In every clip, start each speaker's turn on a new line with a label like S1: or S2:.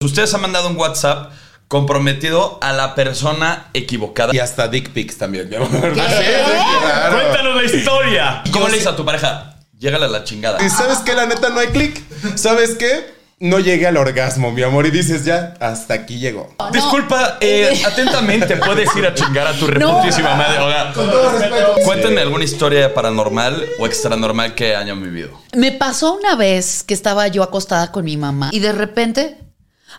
S1: Ustedes han mandado un WhatsApp comprometido a la persona equivocada.
S2: Y hasta dick pics también. mi amor.
S1: Cuéntanos la historia. ¿Cómo
S2: Yo
S1: le dices
S2: sí-
S1: a tu pareja? Llégale a la chingada.
S2: ¿Y sabes qué? La neta no hay clic. ¿Sabes qué? No llegué al orgasmo, mi amor. Y dices ya, hasta aquí llegó.
S1: Disculpa, eh, atentamente, puedes ir a chingar a tu reputísima madre. Oiga, cuéntenme alguna historia paranormal o extranormal que hayan vivido.
S3: Me pasó una vez que estaba yo acostada con mi mamá y de repente.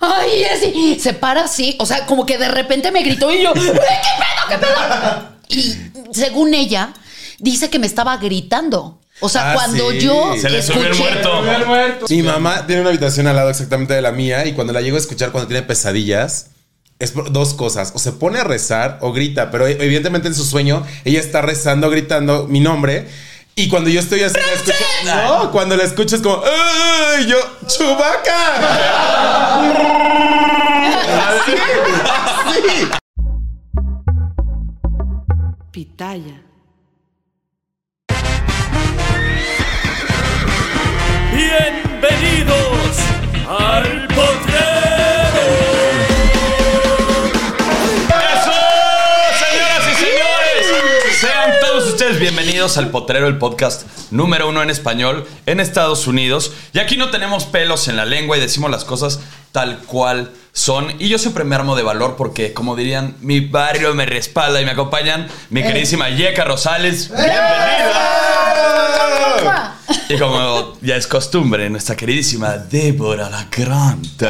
S3: ¡Ay, Jessy! Se para así. O sea, como que de repente me gritó y yo. "Güey, ¿Qué pedo? ¿Qué pedo? Y según ella, dice que me estaba gritando. O sea,
S2: Ah,
S3: cuando
S2: sí.
S3: yo.
S1: Se le subió el
S3: escuché-
S1: muerto.
S2: Mi mamá tiene una habitación al lado exactamente de la mía. Y cuando la llego a escuchar cuando tiene pesadillas, es por dos cosas. O se pone a rezar o grita. Pero evidentemente en su sueño, ella está rezando, gritando mi nombre. Y cuando yo estoy así, la escucho. No, cuando la escucho es como. ¡Ay! Yo, ¡Chubaca! Así.
S4: Pitaya.
S5: Bienvenidos al
S1: bienvenidos al Potrero, el podcast número uno en español en Estados Unidos. Y aquí no tenemos pelos en la lengua y decimos las cosas tal cual son. Y yo siempre me armo de valor porque, como dirían, mi barrio me respalda y me acompañan mi queridísima Yeka Rosales. ¡Bienvenida! Y como ya es costumbre, nuestra queridísima Débora la Grande.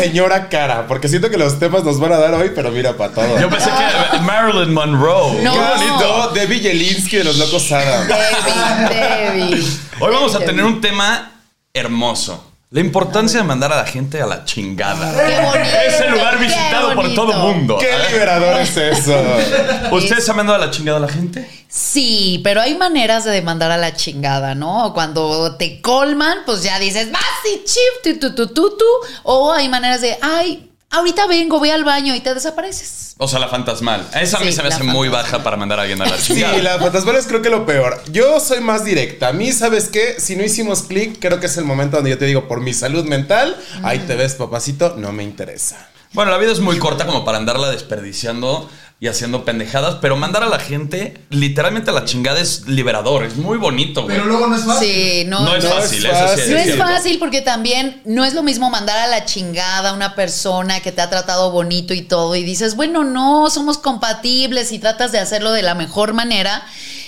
S2: Señora cara, porque siento que los temas nos van a dar hoy, pero mira para todo.
S1: Yo pensé que Marilyn Monroe.
S3: No.
S2: Qué bonito. Debbie Jelinski de los Locos Adam.
S3: Debbie, Debbie.
S1: Hoy vamos a tener un tema hermoso. La importancia de mandar a la gente a la chingada.
S3: Qué bonito,
S1: Es el lugar visitado por todo mundo.
S2: Qué liberador es eso.
S1: ¿Ustedes han mandado a la chingada a la gente?
S3: Sí, pero hay maneras de mandar a la chingada, ¿no? Cuando te colman, pues ya dices, vas y chip, tu, tu, tu, tu, tu. O hay maneras de, ay, ahorita vengo, voy al baño y te desapareces.
S1: O sea, la fantasmal. Esa a mí
S3: Sí,
S1: se me hace muy baja para mandar a alguien a la
S2: Sí,
S1: chingada.
S2: la fantasmal es creo que lo peor. Yo soy más directa. A mí, ¿sabes qué? Si no hicimos clic, creo que es el momento donde yo te digo, por mi salud mental, ahí te ves, papacito, no me interesa.
S1: Bueno, la vida es muy corta como para andarla desperdiciando y haciendo pendejadas, pero mandar a la gente literalmente a la chingada es liberador, es muy bonito, güey.
S6: Pero luego no es fácil.
S3: Sí, no,
S1: No es
S2: no
S1: fácil,
S2: es
S1: eso sí.
S3: No es fácil porque también no es lo mismo mandar a la chingada a una persona que te ha tratado bonito y todo y dices, bueno, no, somos compatibles y tratas de hacerlo de la mejor manera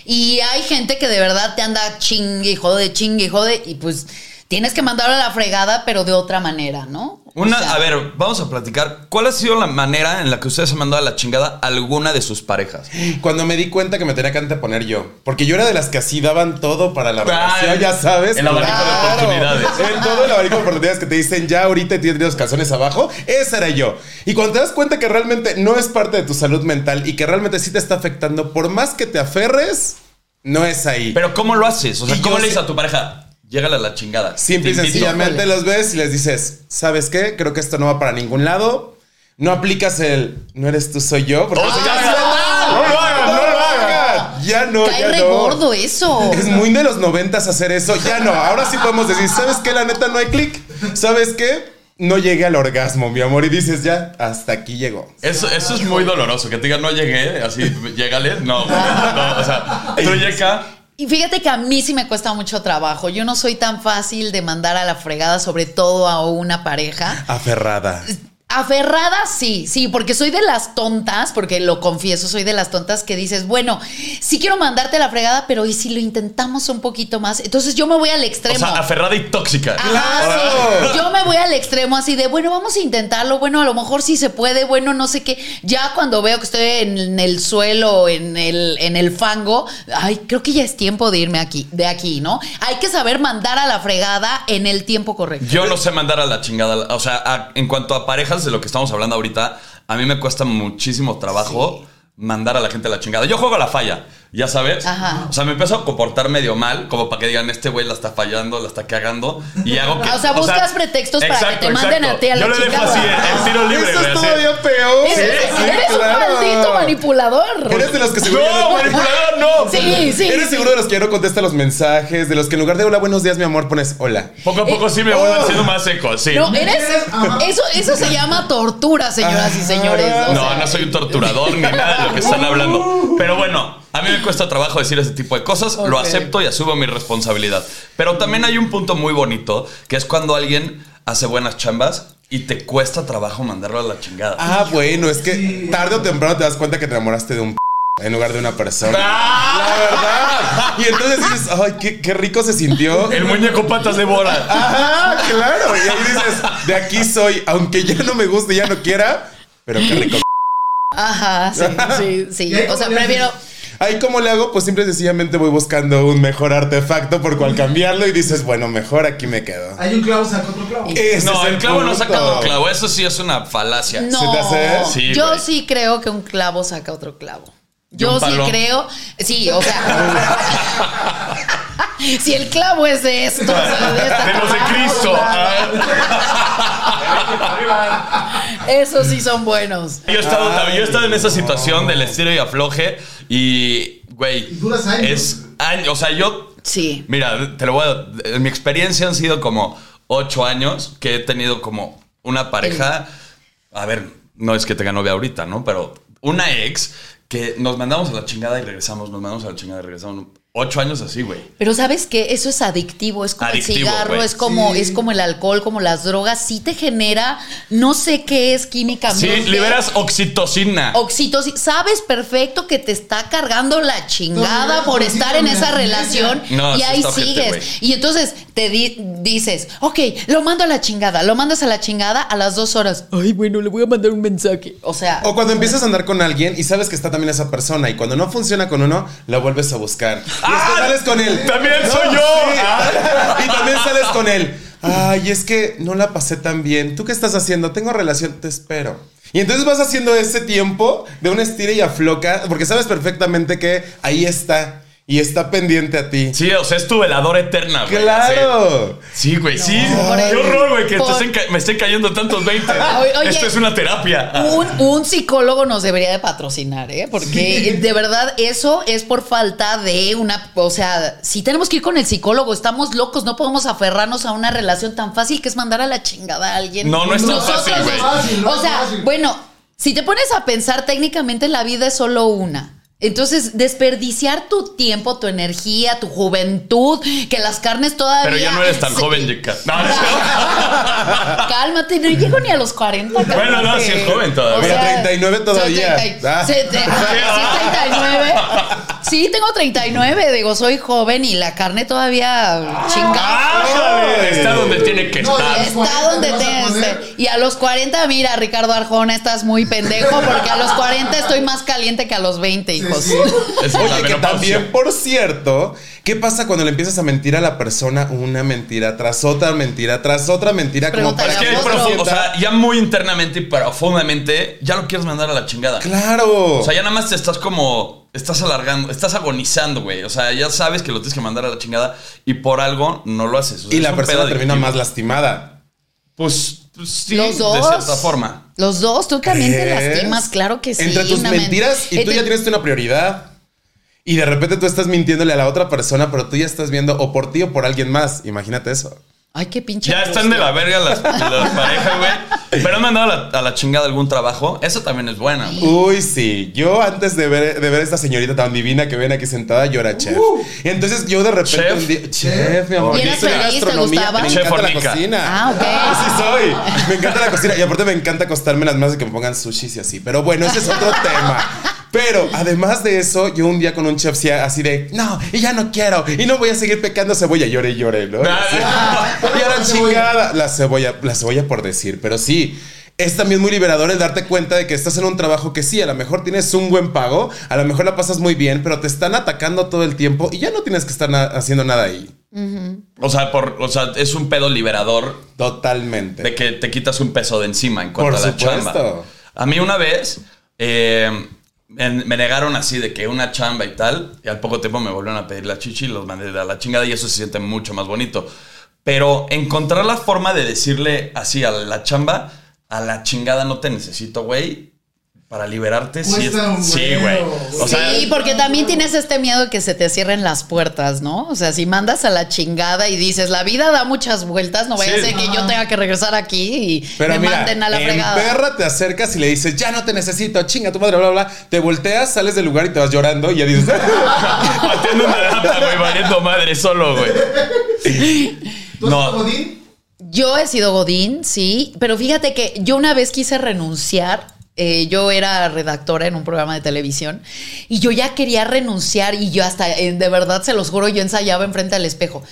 S3: y hay gente que de verdad te anda chingue y jode, chingue y jode y pues tienes que mandarlo a la fregada pero de otra manera, ¿no? O
S1: Una,
S3: sea,
S1: a ver, vamos a platicar. ¿Cuál ha sido la manera en la que ustedes han mandado a la chingada a alguna de sus parejas?
S2: Cuando me di cuenta que me tenía que anteponer yo. Porque yo era de las que así daban todo para la relación, ya sabes.
S1: el abanico de oportunidades.
S2: En todo el abanico de oportunidades que te dicen ya ahorita tienes los calzones abajo, ese era yo. Y cuando te das cuenta que realmente no es parte de tu salud mental y que realmente sí te está afectando, por más que te aferres, no es ahí.
S1: Pero ¿cómo lo haces? O sea,
S2: Y
S1: ¿cómo le dices a tu pareja? Llégale a la chingada.
S2: Simple y sencillamente los ves y les dices, ¿sabes qué? Creo que esto no va para ningún lado. No aplicas el no eres tú, soy yo. Porque
S1: ¡Oh,
S2: eso ya.
S1: ¡No lo hagan, no lo
S2: hagan! Ya no,
S3: cae
S2: ya
S3: re
S2: no.
S3: gordo eso.
S2: Es muy de los noventas hacer eso. Ya no. Ahora sí podemos decir, ¿sabes qué? La neta no hay clic. ¿Sabes qué? No llegué al orgasmo, mi amor. Y dices, ya, hasta aquí llegó.
S1: Eso, eso es muy doloroso. Que te digan, no llegué, así, llégale. No, no, o sea, tú llega,
S3: Y fíjate que a mí sí me cuesta mucho trabajo. Yo no soy tan fácil de mandar a la fregada, sobre todo a una pareja.
S2: Aferrada.
S3: Aferrada, sí, sí, porque soy de las tontas, porque lo confieso, soy de las tontas que dices, bueno, sí quiero mandarte la fregada, pero ¿y si lo intentamos un poquito más? Entonces yo me voy al
S1: O
S3: extremo.
S1: sea, aferrada y tóxica.
S3: Ajá,
S2: ¡Claro!
S3: sí. Yo me voy al extremo así de, bueno, vamos a intentarlo, bueno, a lo mejor sí se puede, bueno, no sé qué. Ya cuando veo que estoy en el suelo, en el, en el fango, ay, creo que ya es tiempo de irme aquí, de aquí, ¿no? Hay que saber mandar a la fregada en el tiempo correcto.
S1: Yo no sé mandar a la chingada. O sea, a- en cuanto a parejas de lo que estamos hablando ahorita, a mí me cuesta muchísimo trabajo mandar a la gente a la chingada. Yo juego a la falla, ya sabes.
S3: Ajá.
S1: O sea, me empiezo a comportar medio mal, como para que digan, este güey la está fallando, la está cagando. Y hago que.
S3: Ah, o sea, buscas pretextos para que te manden a ti a la
S1: Yo le dejo así el, el tiro libre,
S2: Eso es todavía peor.
S3: Eres,
S2: Sí,
S3: eres un
S2: claro.
S3: maldito manipulador.
S2: Eres de los que ya
S1: No, manipulador, no.
S3: Sí, sí.
S2: Eres seguro de los que ya no contesta los mensajes, de los que en lugar de hola, buenos días, mi amor, pones hola.
S1: Poco a poco sí me voy haciendo más seco, sí.
S3: Eh, No, eres. Eso, eso se llama tortura, señoras y señores. o
S1: No,
S3: sea.
S1: no soy un torturador ni nada de lo que están hablando. Pero bueno, a mí me cuesta trabajo decir ese tipo de cosas. Lo
S3: Ok.
S1: acepto y asumo mi responsabilidad. Pero también hay un punto muy bonito, que es cuando alguien hace buenas chambas y te cuesta trabajo mandarlo a la chingada.
S2: Ah, bueno, es que tarde o temprano te das cuenta que te enamoraste de un p en lugar de una persona.
S1: ¡Ah!
S2: La verdad. Y entonces dices, ay, qué, qué rico se sintió.
S1: El muñeco patas de bola.
S2: Ajá, claro. Y ahí dices, de aquí soy, aunque ya no me guste, ya no quiera, pero qué rico.
S3: Ajá, sí, sí, sí.
S4: ¿Y ahí
S3: O sea, prefiero.
S2: Ahí cómo le hago, pues simple y sencillamente voy buscando un mejor artefacto por cual cambiarlo y dices, bueno, mejor aquí me quedo.
S4: Hay un clavo, saca otro clavo.
S2: Ese
S1: No,
S2: es
S1: el clavo no saca otro clavo. Eso sí es una falacia.
S3: No.
S2: ¿Se te hace?
S1: Sí,
S3: yo sí creo que un clavo saca otro clavo.
S1: ¿Y
S3: Yo sí creo. Sí, o sea. si el clavo es de esto, de, esta
S1: De los de Cristo. Ah.
S3: Esos sí son buenos.
S1: Yo he estado, yo he estado en esa situación del estilo y afloje y, güey,
S4: Y duras años.
S1: es años. O sea, yo,
S3: Sí.
S1: mira, te lo voy a. En mi experiencia han sido como ocho años que he tenido como una pareja. A ver, no es que tenga novia ahorita, ¿no? Pero una ex que nos mandamos a la chingada y regresamos, nos mandamos a la chingada y regresamos. Ocho años así, güey.
S3: Pero sabes que eso es adictivo, es como
S1: Adictivo,
S3: el cigarro, es como,
S4: Sí.
S3: es como el alcohol, como las drogas, sí te genera, no sé qué es
S1: Sí,
S3: químicamente.
S1: liberas oxitocina.
S3: Oxitocina. Sabes perfecto que te está cargando la chingada
S4: No,
S3: por
S4: no,
S3: estar en
S4: no,
S3: esa
S4: no,
S3: relación
S1: no,
S3: y
S1: sí
S3: ahí sigues. y entonces te di- dices, ok, lo mando a la chingada, lo mandas a la chingada a las dos horas. Ay, bueno, le voy a mandar un mensaje. O sea,
S2: O cuando empiezas a andar con alguien y sabes que está también esa persona y cuando no funciona con uno, la vuelves a buscar. Y después
S1: ¡Ah!
S2: sales con él.
S1: También soy yo.
S2: sí.
S1: Ah.
S2: Y también sales con él. Ay, es que no la pasé tan bien. ¿Tú qué estás haciendo? Tengo relación, te espero. Y entonces vas haciendo ese tiempo de un estira y afloca, porque sabes perfectamente que ahí está y está pendiente a ti.
S1: Sí, o sea, es tu veladora eterna, güey.
S2: ¡Claro!
S1: Sí, güey, sí. Qué horror, güey, que
S3: Por-
S1: me estén cayendo tantos 20.
S3: Oye, oye.
S1: Esto es una terapia.
S3: un, un psicólogo nos debería de patrocinar, ¿eh? Porque de verdad eso es por falta de una, o sea, si tenemos que ir con el psicólogo, estamos locos, no podemos aferrarnos a una relación tan fácil que es mandar a la chingada a alguien.
S1: No, no es tan
S3: Nosotros-
S1: fácil, güey.
S4: Fácil, no
S3: O
S4: es
S3: sea,
S4: fácil.
S3: bueno, si te pones a pensar técnicamente la vida es solo una. Entonces, desperdiciar tu tiempo, tu energía, tu juventud, que las carnes todavía.
S1: Pero ya no eres tan
S3: se-
S1: joven, Yeka. No, no.
S3: Cálmate, no llego ni a los 40.
S1: Bueno, no,
S3: cálmate.
S1: sí es joven todavía.
S3: O sea,
S2: 39 todavía.
S3: soy 30
S2: Ah.
S3: sí, te- sí, 39. Sí, tengo 39. Digo, soy joven y la carne todavía chingada.
S1: ¡Ájale! Está donde tiene que
S4: No,
S1: estar.
S3: Está
S4: 40
S3: donde
S4: poner.
S3: esté. Y a los 40, mira, Ricardo Arjona, estás muy pendejo porque a los 40 estoy más caliente que a los 20, hijos.
S4: sí.
S1: La
S2: Oye, que también, por cierto, ¿qué pasa cuando le empiezas a mentir a la persona una mentira tras otra mentira tras otra mentira como para
S1: que, o sea, ya muy internamente y profundamente, ya lo quieres mandar a la chingada.
S2: Claro.
S1: O sea, ya nada más te estás como. Estás alargando, estás agonizando, güey. O sea, ya sabes que lo tienes que mandar a la chingada y por algo no lo haces. O sea,
S2: y la persona termina más lastimada.
S1: Pues, pues sí,
S3: Los dos.
S1: de cierta forma.
S3: Los dos, tú también te
S2: ¿Crees?
S3: lastimas, claro que sí.
S2: Entre tus mentiras y tú
S3: Entre-
S2: ya tienes una prioridad. Y de repente tú estás mintiéndole a la otra persona, pero tú ya estás viendo o por ti o por alguien más. Imagínate eso.
S3: Ay, qué pinche.
S1: Ya están de la verga las, las parejas, güey. Pero han mandado a la, a la chingada algún trabajo. Eso también es buena, güey.
S2: Uy, sí. Yo antes de ver, de ver a esta señorita tan divina que ven aquí sentada, yo era chef. Y entonces yo de repente
S1: Chef.
S2: un día- chef, mi amor.
S3: ¿Y
S2: yo?
S3: ¿Te
S2: gastronomía,
S3: gustaba?
S2: Me
S1: Chef
S2: encanta la cocina.
S3: Ah, ok.
S2: Sí soy. Me encanta la cocina. Y aparte me encanta acostarme en las mesas y que me pongan sushis y así. Pero bueno, ese es otro tema. Pero además de eso, yo un día con un chef sí, así de, no, y ya no quiero, y no voy a seguir pecando cebolla, lloré y lloré, ¿no? Y ahora chingada, la cebolla, la cebolla por decir, pero sí. Es también muy liberador el darte cuenta de que estás en un trabajo que sí, a lo mejor tienes un buen pago, a lo mejor la pasas muy bien, pero te están atacando todo el tiempo y ya no tienes que estar na- haciendo nada ahí.
S1: O sea, por, o sea, es un pedo liberador
S2: Totalmente.
S1: de que te quitas un peso de encima en cuanto
S2: Por
S1: a la
S2: supuesto.
S1: chamba. A mí una vez eh, me, negaron así de que una chamba y tal, y al poco tiempo me volvieron a pedir la chichi y los mandé a la chingada y eso se siente mucho más bonito. Pero encontrar la forma de decirle así a la chamba, a la chingada no te necesito, güey, para liberarte. Sí, es- sí, güey.
S6: huevo,
S1: O sea,
S3: sí, porque también tienes este miedo de que se te cierren las puertas, ¿no? O sea, si mandas a la chingada y dices, la vida da muchas vueltas, no vaya
S1: Sí.
S3: a ser que yo tenga que regresar aquí y
S2: Pero
S3: me
S2: mira,
S3: manden a la fregada.
S2: perra te acercas y le dices, ya no te necesito, chinga tu madre, bla, bla, bla. Te volteas, sales del lugar y te vas llorando y ya dices,
S1: Pateando una lata, güey, valiendo madre solo, güey.
S6: ¿Tú
S1: No.
S6: Godín?
S3: Yo he sido Godín, sí, pero fíjate que yo una vez quise renunciar. Eh, yo era redactora en un programa de televisión y yo ya quería renunciar y yo hasta, eh, de verdad, se los juro, yo ensayaba enfrente al espejo.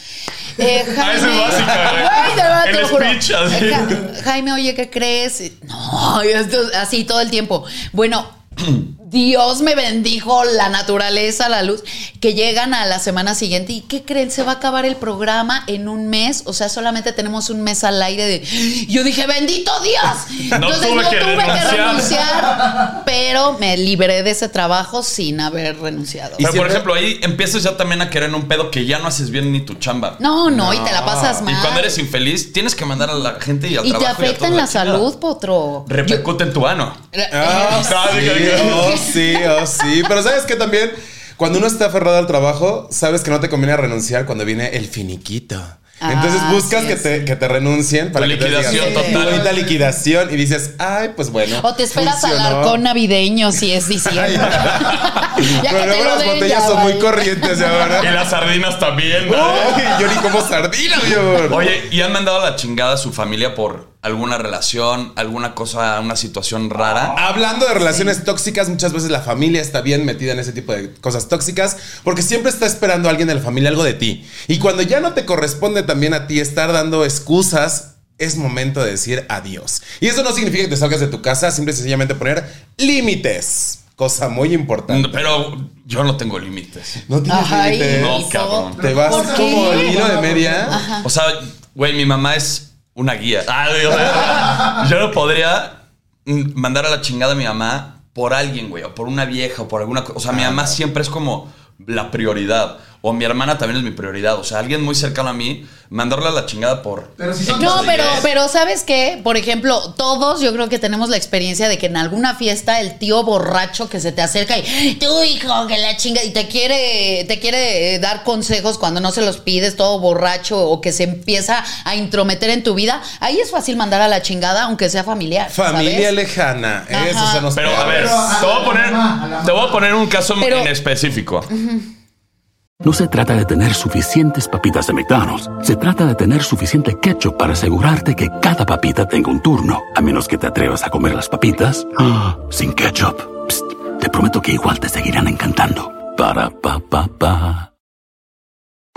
S3: Eh,
S1: Ah, esa es básica, güey.
S3: Ay, de verdad, te
S1: El
S3: lo juro.
S1: speech, así.
S3: Eh, Ja- Jaime, oye, ¿qué crees? No, esto- así todo el tiempo. Bueno, Dios me bendijo la naturaleza, la luz, que llegan a la semana siguiente y ¿qué creen? Se va a acabar el programa en un mes, o sea, solamente tenemos un mes al aire de... Yo dije, bendito Dios.
S1: No
S3: Entonces
S1: tuve
S3: no
S1: que
S3: tuve que
S1: renunciar.
S3: pero me libré de ese trabajo sin haber renunciado.
S1: Pero, por ejemplo, ahí empiezas ya también a querer en un pedo que ya no haces bien ni tu chamba.
S3: No, no, y te la pasas
S1: Y
S3: mal.
S1: cuando eres infeliz, tienes que mandar a la gente y al
S3: y te
S1: trabajo. y a
S3: afecta en la salud, potro.
S1: Repercute en tu ano.
S3: Yo-
S2: ah,
S1: Ah,
S2: sí, sí, oh, sí. Pero sabes que también, cuando uno está aferrado al trabajo, sabes que no te conviene renunciar cuando viene el finiquito.
S3: Ah,
S2: Entonces buscas
S3: sí,
S2: que,
S3: sí.
S2: te, que te renuncien para que te
S1: liquidación
S2: digan,
S1: total.
S2: tu bonita liquidación y dices, ay, pues bueno.
S3: O te esperas al
S2: funcionó.
S3: arcón navideño si es diciembre. ya
S2: Pero
S3: te
S2: luego las botellas
S3: ya,
S2: son muy corrientes
S1: Y
S2: ahora.
S1: las sardinas también. ¿no?
S2: Uy, yo ni como sardina, mi amor.
S1: Oye, ¿y han mandado a la chingada a su familia por alguna relación, alguna cosa, una situación rara?
S2: Hablando de relaciones tóxicas, muchas veces la familia está bien metida en ese tipo de cosas tóxicas porque siempre está esperando alguien de la familia algo de ti. Y cuando ya no te corresponde también a ti estar dando excusas, es momento de decir adiós. Y eso no significa que te salgas de tu casa, simple y sencillamente poner límites. Cosa muy importante.
S1: Pero yo no tengo límites.
S2: No tienes límites.
S1: No, cabrón.
S2: Te vas como el hilo de media.
S1: O sea, güey, mi mamá es una guía. Ah, digo, o sea, yo no podría mm, mandar a la chingada a mi mamá por alguien, güey, o por una vieja, o por alguna cosa. O sea, mi mamá siempre es como la prioridad. O mi hermana también es mi prioridad. O sea, alguien muy cercano a mí, mandarle a la chingada por.
S6: Pero si son
S3: No, pero, pero ¿sabes qué? Por ejemplo, todos yo creo que tenemos la experiencia de que en alguna fiesta el tío borracho que se te acerca y tú hijo que la chinga y te quiere te quiere eh, dar consejos cuando no se los pides todo borracho o que se empieza a intrometer en tu vida, ahí es fácil mandar a la chingada aunque sea familiar.
S2: Familia
S3: ¿sabes?
S2: lejana.
S3: Ajá.
S2: Eso se nos
S1: Pero a ver,
S6: Pero a
S1: te voy a poner,
S6: mamá, a la
S1: te voy a poner un caso
S3: Pero-
S1: en específico.
S7: No se trata de tener suficientes papitas de McDonald's. Se trata de tener suficiente ketchup para asegurarte que cada papita tenga un turno. A menos que te atrevas a comer las papitas ah, sin ketchup. Psst, te prometo que igual te seguirán encantando. Para pa pa pa.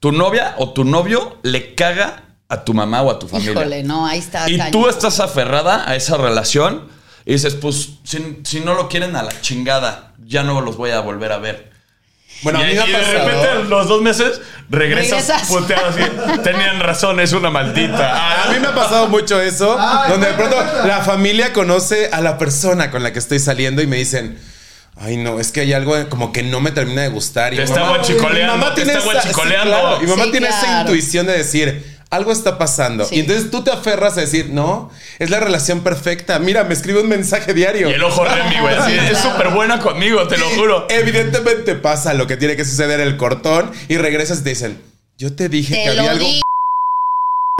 S1: Tu novia o tu novio le caga a tu mamá o a tu familia.
S3: Híjole, no, ahí está.
S1: Y tú estás aferrada a esa relación y dices, pues, si, si no lo quieren a la chingada, ya no los voy a volver a ver.
S2: Bueno, a
S1: y,
S2: mí me ha
S1: y de repente a los dos meses regresas,
S3: Regresas.
S1: puteado así. Tenían razón, es una maldita. Ah,
S2: A mí me ha pasado mucho eso,
S6: Ay,
S2: donde de pronto la familia conoce a la persona con la que estoy saliendo y me dicen, ay no, es que hay algo como que no me termina de gustar. Y
S1: Te está
S2: mamá-
S1: guachicoleando,
S2: mi mamá
S1: te
S2: tiene
S1: está
S2: esa- sí, claro, mi mamá
S3: Sí,
S2: tiene esa intuición de decir, algo está pasando.
S3: Sí.
S2: Y entonces tú te aferras a decir, no, es la relación perfecta. Mira, me escribe un mensaje diario.
S1: Y el ojo Remy, güey. así, es súper buena conmigo, te lo juro.
S2: Evidentemente pasa lo que tiene que suceder el cortón y regresas y te dicen, yo te dije
S3: Te
S2: que había algo.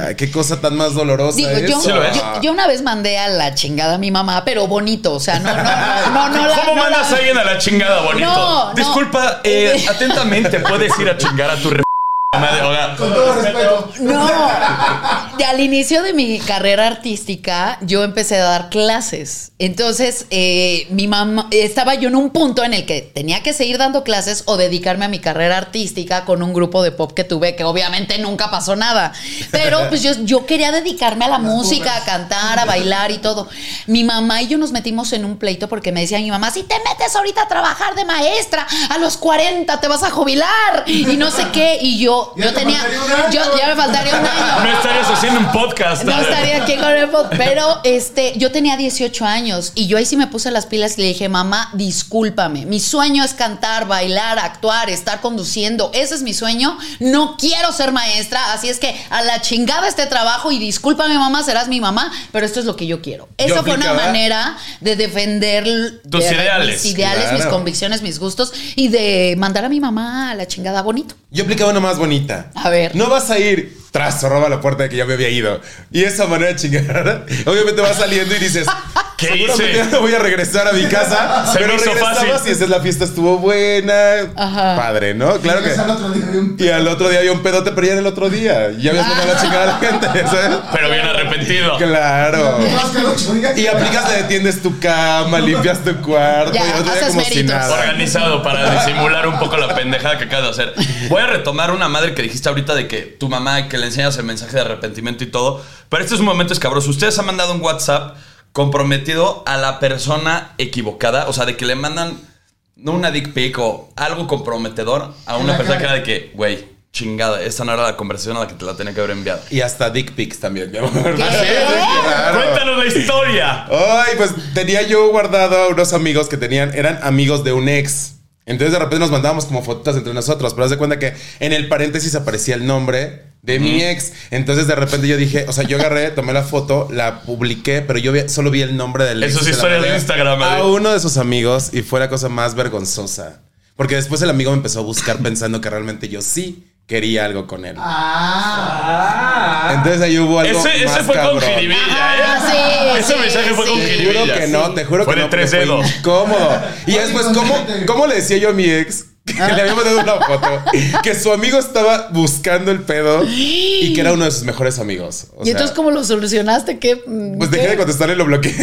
S2: Ay, Qué cosa tan más dolorosa
S3: Digo,
S2: es.
S3: yo,
S1: Sí lo es.
S3: yo, yo una vez mandé a la chingada a mi mamá, pero bonito. O sea, no, no, no, no, no la-
S1: ¿Cómo
S3: no
S1: mandas
S3: la-
S1: a alguien a la chingada, bonito?
S3: No, no.
S1: Disculpa, eh, atentamente, ¿puedes ir a chingar a tu re... madre?
S6: Con todo respeto.
S3: No. De al inicio de mi carrera artística, yo empecé a dar clases. Entonces, eh, mi mamá, estaba yo en un punto en el que tenía que seguir dando clases o dedicarme a mi carrera artística con un grupo de pop que tuve, que obviamente nunca pasó nada. Pero pues yo, yo quería dedicarme a la música, a cantar, a bailar y todo. Mi mamá y yo nos metimos en un pleito porque me decía mi mamá, si te metes ahorita a trabajar de maestra, a los 40 te vas a jubilar y no sé qué. Y yo,
S6: Ya
S3: yo
S6: te
S3: tenía, yo, ya me faltaría un año.
S1: no estarías un podcast.
S3: No estaría aquí con el pod, pero este, yo tenía 18 años y yo ahí sí me puse las pilas y le dije, mamá, discúlpame, mi sueño es cantar, bailar, actuar, estar conduciendo, ese es mi sueño, no quiero ser maestra, así es que a la chingada este trabajo y discúlpame mamá, serás mi mamá, pero esto es lo que yo quiero. Esa fue una manera de defender
S1: Tus
S3: de-
S1: ideales,
S3: mis ideales, mis convicciones, mis gustos y de mandar a mi mamá a la chingada bonito.
S2: Yo aplicaba una más bonita.
S3: A ver.
S2: No vas a ir tras roba la puerta de que ya me había ido. Y esa manera de chingar, obviamente vas saliendo y dices,
S1: ¿Qué
S2: seguramente
S1: hice?
S2: voy a regresar a mi casa.
S1: Se
S2: pero
S1: me hizo fácil.
S2: y dices, la fiesta estuvo buena.
S3: Ajá.
S2: Padre, ¿no? Claro que.
S6: Regresa al otro día de un-
S2: Y al otro día había un pedote, pero ya era el otro día. Y ya habías mandado a la chingada a la gente, ¿sabes?
S1: Pero bien arrepentido.
S2: Claro. Y aplicas de tiendes tu cama, limpias tu cuarto.
S3: Ya,
S2: y el otro día como si nada.
S1: Organizado para disimular un poco la pendejada que acabas de hacer. Voy a retomar una madre que dijiste ahorita de que tu mamá, que le enseñas el mensaje de arrepentimiento y todo. Pero este es un momento escabroso. Ustedes han mandado un WhatsApp comprometido a la persona equivocada. O sea, de que le mandan no una dick pic o algo comprometedor a una
S6: la
S1: persona que era de que, güey, chingada, esta no era la conversación a la que te la tenía que haber enviado.
S2: Y hasta dick pics también, mi amor.
S3: ¿Qué?
S2: Claro.
S1: Cuéntanos la historia.
S2: Ay, pues tenía yo guardado a unos amigos que tenían, eran amigos de un ex. Entonces de repente nos mandábamos como fotitos entre nosotros, pero haz de cuenta que en el paréntesis aparecía el nombre de mi ex. Entonces de repente yo dije, o sea, yo agarré, tomé la foto, la publiqué, pero yo vi- solo vi el nombre del ex. La
S1: historias de Instagram,
S2: A
S1: ¿eh?
S2: uno de sus amigos y fue la cosa más vergonzosa. Porque después el amigo me empezó a buscar pensando que realmente yo sí quería algo con él.
S6: Ah.
S2: Entonces ahí hubo algo
S1: Ese, ese
S2: más
S1: fue con
S2: cabrón.
S1: jiribilla, ¿eh?
S3: Ah, sí,
S1: Ese
S3: sí,
S1: mensaje fue con
S3: sí.
S2: Te
S1: jiribilla.
S2: juro que no, te juro
S1: Fue
S2: que
S1: de
S2: no.
S1: tres
S2: fue
S1: dedos.
S2: Incómodo. Y después, ¿cómo, ¿cómo le decía yo a mi ex? Que le había mandado una foto. Que su amigo estaba buscando el pedo y que era uno de sus mejores amigos. O
S3: y
S2: sea,
S3: entonces, ¿cómo lo solucionaste? ¿Qué?
S2: Pues dejé
S3: ¿Qué?
S2: de contestarle y lo bloqueé.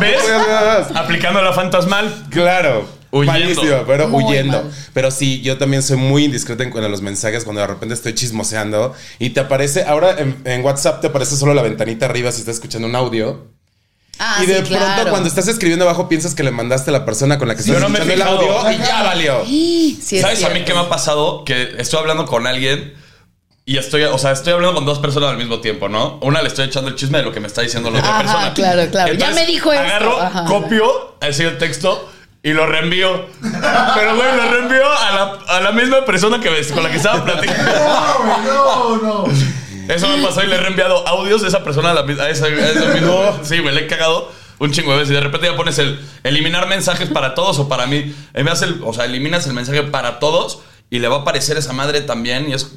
S1: ¿Ves? Aplicando la fantasmal.
S2: Claro.
S1: Huyendo.
S2: Malísimo, pero
S3: Muy
S2: huyendo.
S3: mal.
S2: Pero sí, yo también soy muy indiscreta en los mensajes cuando de repente estoy chismoseando y te aparece, ahora en, en WhatsApp te aparece solo la ventanita arriba si estás escuchando un audio.
S3: Ah,
S2: y de
S3: sí,
S2: pronto
S3: claro.
S2: cuando estás escuchando abajo piensas que le mandaste a la persona con la que estás
S1: Yo no
S2: escuchando el audio y ya valió.
S3: Sí, es
S1: ¿Sabes a mí qué me ha pasado? Que estoy hablando con alguien y estoy, o sea, estoy hablando con dos personas al mismo tiempo, ¿no? Una le estoy echando el chisme de lo que me está diciendo la otra
S3: Ajá,
S1: persona.
S3: claro, claro. Ya me dijo esto.
S1: Agarro,
S3: Ajá.
S1: copio así el texto y lo reenvío. Pero, güey, lo reenvío a la, a la misma persona que me- con la que estaba platicando.
S6: No, no, no.
S1: Eso me pasó y le he reenviado audios de esa persona a, la, a esa, a esa misma. Sí, güey, le he cagado un chingo de veces. Y de repente ya pones el eliminar mensajes para todos o para mí. Vez de el- o sea, eliminas el mensaje para todos y le va a aparecer esa madre también. Y es.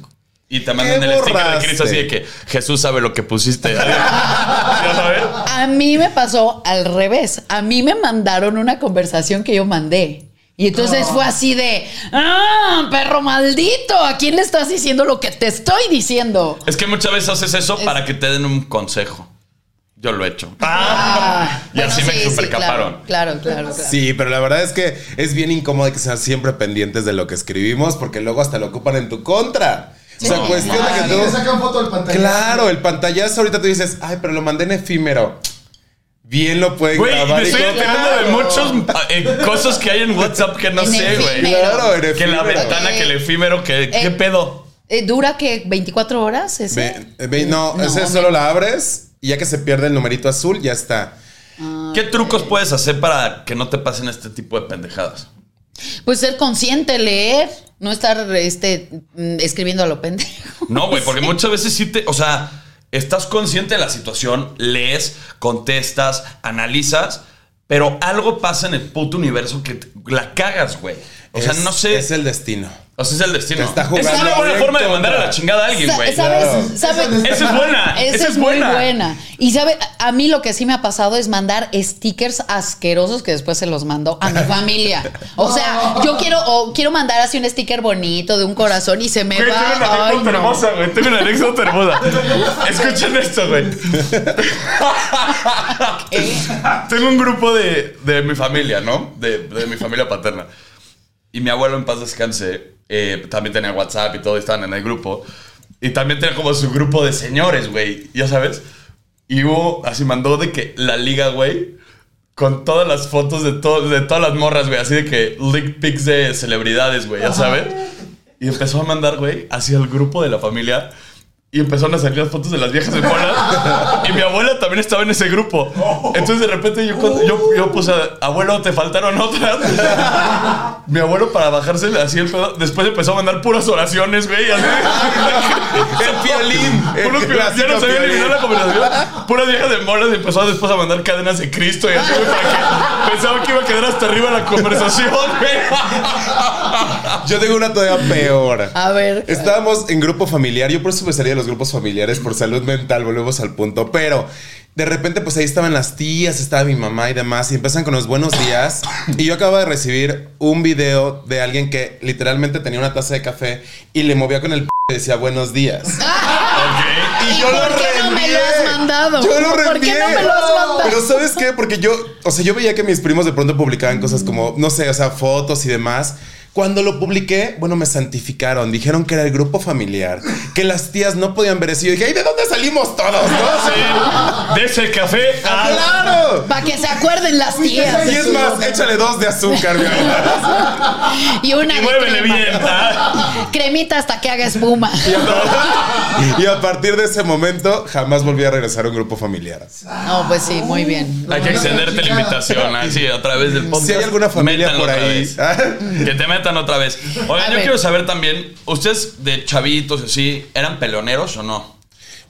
S1: Y te mandan
S2: ¿Qué
S1: el sticker de? Chris así de que Jesús sabe lo que pusiste.
S3: A mí me pasó al revés. A mí me mandaron una conversación que yo mandé. Y entonces fue así de, ah, perro maldito, ¿a quién le estás diciendo lo que te estoy diciendo?
S1: Es que muchas veces haces eso
S3: Es-
S1: para que te den un consejo. Yo lo he hecho.
S3: Ah,
S1: y así
S3: bueno,
S1: me
S3: sí, sí,
S1: supercaparon.
S3: claro, claro, claro, claro.
S2: Sí, pero la verdad es que es bien incómodo que sean siempre pendientes de lo que escribimos porque luego hasta lo ocupan en tu contra. O sea, cuestión de que
S6: le
S2: tú...
S6: sacan foto.
S2: Claro, el pantallazo ahorita tú dices, ay, pero lo mandé en efímero. bien lo pueden
S1: Güey,
S2: grabar.
S1: me
S2: y
S1: estoy enterando de muchos eh, cosas que hay en WhatsApp que no
S3: En
S1: sé, güey.
S3: efímero.
S2: Claro, en
S1: Que la
S2: efímero.
S1: ventana, que el efímero, que qué
S3: Eh,
S1: pedo.
S3: Eh, ¿Dura que 24 horas ese?
S2: Ve- ve- no,
S3: No,
S2: ese solo la abres y ya que se pierde el numerito azul, ya está.
S1: ¿Qué trucos puedes hacer para que no te pasen este tipo de pendejadas?
S3: Pues ser consciente, leer, no estar este, mm, escribiendo a lo pendejo.
S1: No, güey, porque muchas veces sí te. O sea, estás consciente de la situación, lees, contestas, analizas, pero algo pasa en el puto universo que te- la cagas, güey. O sea, no sé.
S2: Es el destino.
S1: O sea, es el destino.
S2: Está
S1: Esa es una buena
S2: en
S1: forma de mandar a la chingada a alguien,
S3: Sa-
S1: güey.
S3: ¿Sabes?
S2: Claro.
S3: ¿Sabes?
S1: Esa es buena.
S3: Esa
S1: Esa
S3: es
S1: es
S3: muy
S1: buena.
S3: buena. Y sabe, a mí lo que sí me ha pasado es mandar stickers asquerosos que después se los mando a mi familia. O sea, yo quiero, o quiero mandar así un sticker bonito de un corazón y se me
S1: Güey, tengo una
S3: va. Ay,
S1: anécdota
S3: no.
S1: hermosa, güey. Tengo una anécdota hermosa. Escuchen esto, güey. Tengo un grupo de, de mi familia, ¿no? De, de mi familia paterna. Y mi abuelo en paz descanse, eh, también tenía WhatsApp y todo, y estaban en el grupo. Y también tenía como su grupo de señores, güey, ya sabes. Y hubo, así mandó de que la liga, güey, con todas las fotos de, to- de todas las morras, güey, así de que leak pics de celebridades, güey, ya sabes. Y empezó a mandar, güey, hacia el grupo de la familia. Y empezaron a salir las fotos de las viejas de bolas. y mi abuela también estaba en ese grupo. Entonces de repente yo, cuando- yo, yo puse, abuelo, te faltaron otras. mi abuelo para bajarse así el pedo, después empezó a mandar puras oraciones, güey. así.
S2: El violín.
S1: Puros pi- ya no sabía eliminar la
S2: violín.
S1: conversación. Puras viejas de bolas y empezó después a mandar cadenas de Cristo y así, güey, para que pensaba que iba a quedar hasta arriba la conversación, güey.
S2: Yo tengo una todavía peor.
S3: A ver.
S2: Estábamos en grupo familiar. Yo por eso me salía los grupos familiares por salud mental. Volvemos al punto. Pero de repente, pues ahí estaban las tías, estaba mi mamá y demás. Y empiezan con los buenos días. Y yo acababa de recibir un video de alguien que literalmente tenía una taza de café y le movía con el p y decía buenos días.
S3: ¿Y
S2: yo lo
S3: por qué no me lo has mandado?
S2: Yo lo
S3: ¿Por qué no me lo has mandado?
S2: Pero ¿sabes qué? Porque yo, o sea, yo veía que mis primos de pronto publicaban cosas como, no sé, o sea, fotos y demás. Cuando lo publiqué, bueno, me santificaron. Dijeron que era el grupo familiar, que las tías no podían ver eso. Y yo dije, ¿y de dónde salimos todos? No?
S1: Sí. De ese café a...
S2: ¡Claro!
S3: Para que se acuerden las tías.
S2: Y es más, échale dos de azúcar, mi amor.
S3: Y una
S1: Y muévele
S3: crema.
S1: bien. ¿ah?
S3: Cremita hasta que haga espuma.
S2: Y a partir de ese momento, jamás volví a regresar a un grupo familiar.
S3: No, pues sí, muy bien.
S1: Hay que extenderte la invitación, así, a través del podcast.
S2: Si hay alguna familia
S1: Métanlo
S2: por ahí.
S1: Que te metan otra vez. Oigan, yo
S3: ver.
S1: quiero saber también, ¿ustedes de chavitos así, eran peleoneros o no?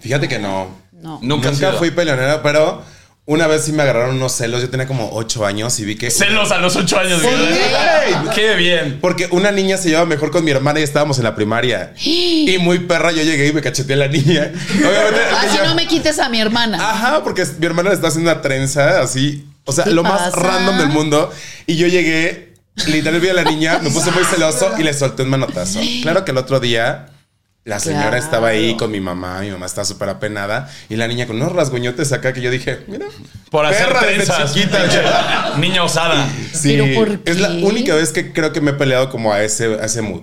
S2: Fíjate que no.
S3: No.
S1: Nunca,
S2: Nunca fui peleonero, pero una vez sí me agarraron unos celos. Yo tenía como ocho años y vi que.
S1: Celos a los ocho años.
S2: Sí.
S1: Qué bien.
S2: Porque una niña se llevaba mejor con mi hermana y estábamos en la primaria. Y muy perra, yo llegué y me cacheteé a la niña. Obviamente.
S3: Así
S2: ella-
S3: no me quites a mi hermana.
S2: Ajá, porque mi hermana le está haciendo una trenza así. O sea,
S3: ¿Qué
S2: lo más
S3: pasa?
S2: random del mundo. Y yo llegué, literal vi a la niña, me puse muy celoso y le solté un manotazo. Claro que el otro día. La señora
S3: Claro.
S2: estaba ahí con mi mamá, mi mamá estaba súper apenada y la niña con unos rasguñotes acá que yo dije, mira,
S1: Por hacer trenzas.
S2: chiquita.
S1: Niña, niña osada.
S2: Sí,
S3: ¿Pero por
S2: es la única vez que creo que me he peleado como a ese, a ese mood.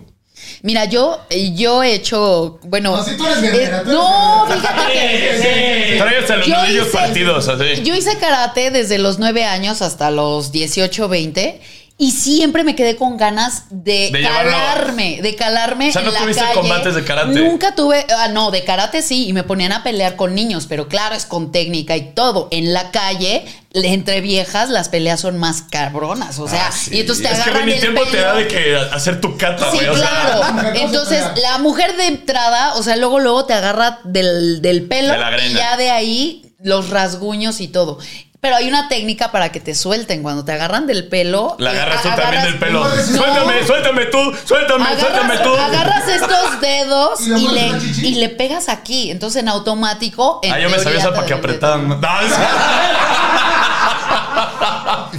S3: Mira, yo, yo he hecho, bueno,
S6: No, sí, tú eres guerrera,
S3: eh,
S6: tú eres
S3: no,
S6: guerrera.
S3: fíjate que Yo hice-
S1: partidos, así.
S3: yo hice karate desde los 9 años hasta los 18, 20 y siempre me quedé con ganas de,
S1: De llevarlo.
S3: calarme, de calarme
S1: O sea, ¿no
S3: en la
S1: tuviste
S3: calle.
S1: combates de karate?
S3: Nunca tuve, ah, no, de karate sí, y me ponían a pelear con niños, pero claro, es con técnica y todo. En la calle, le- entre viejas, las peleas son más cabronas, o sea,
S2: Ah, sí.
S3: y entonces te
S1: Es que
S3: agarran
S1: ni
S3: el
S1: tiempo te da de que hacer tu cata,
S3: Sí,
S1: güey. o sea,
S3: claro. Entonces, la mujer de entrada, o sea, luego, luego te agarra del, del pelo
S1: De la greña.
S3: y ya de ahí los rasguños y todo. Pero hay una técnica para que te suelten. Cuando te agarran del pelo.
S1: La
S3: eh,
S1: agarras tú también
S3: agarras-
S1: del pelo.
S6: No,
S1: Suéltame, suéltame tú, suéltame, suéltame
S3: Agarras,
S1: tú.
S3: agarras estos dedos
S6: Y
S3: y,
S6: le
S3: y le pegas aquí. Entonces, en automático. en
S1: Ah, yo me sabía esa para que apretaran.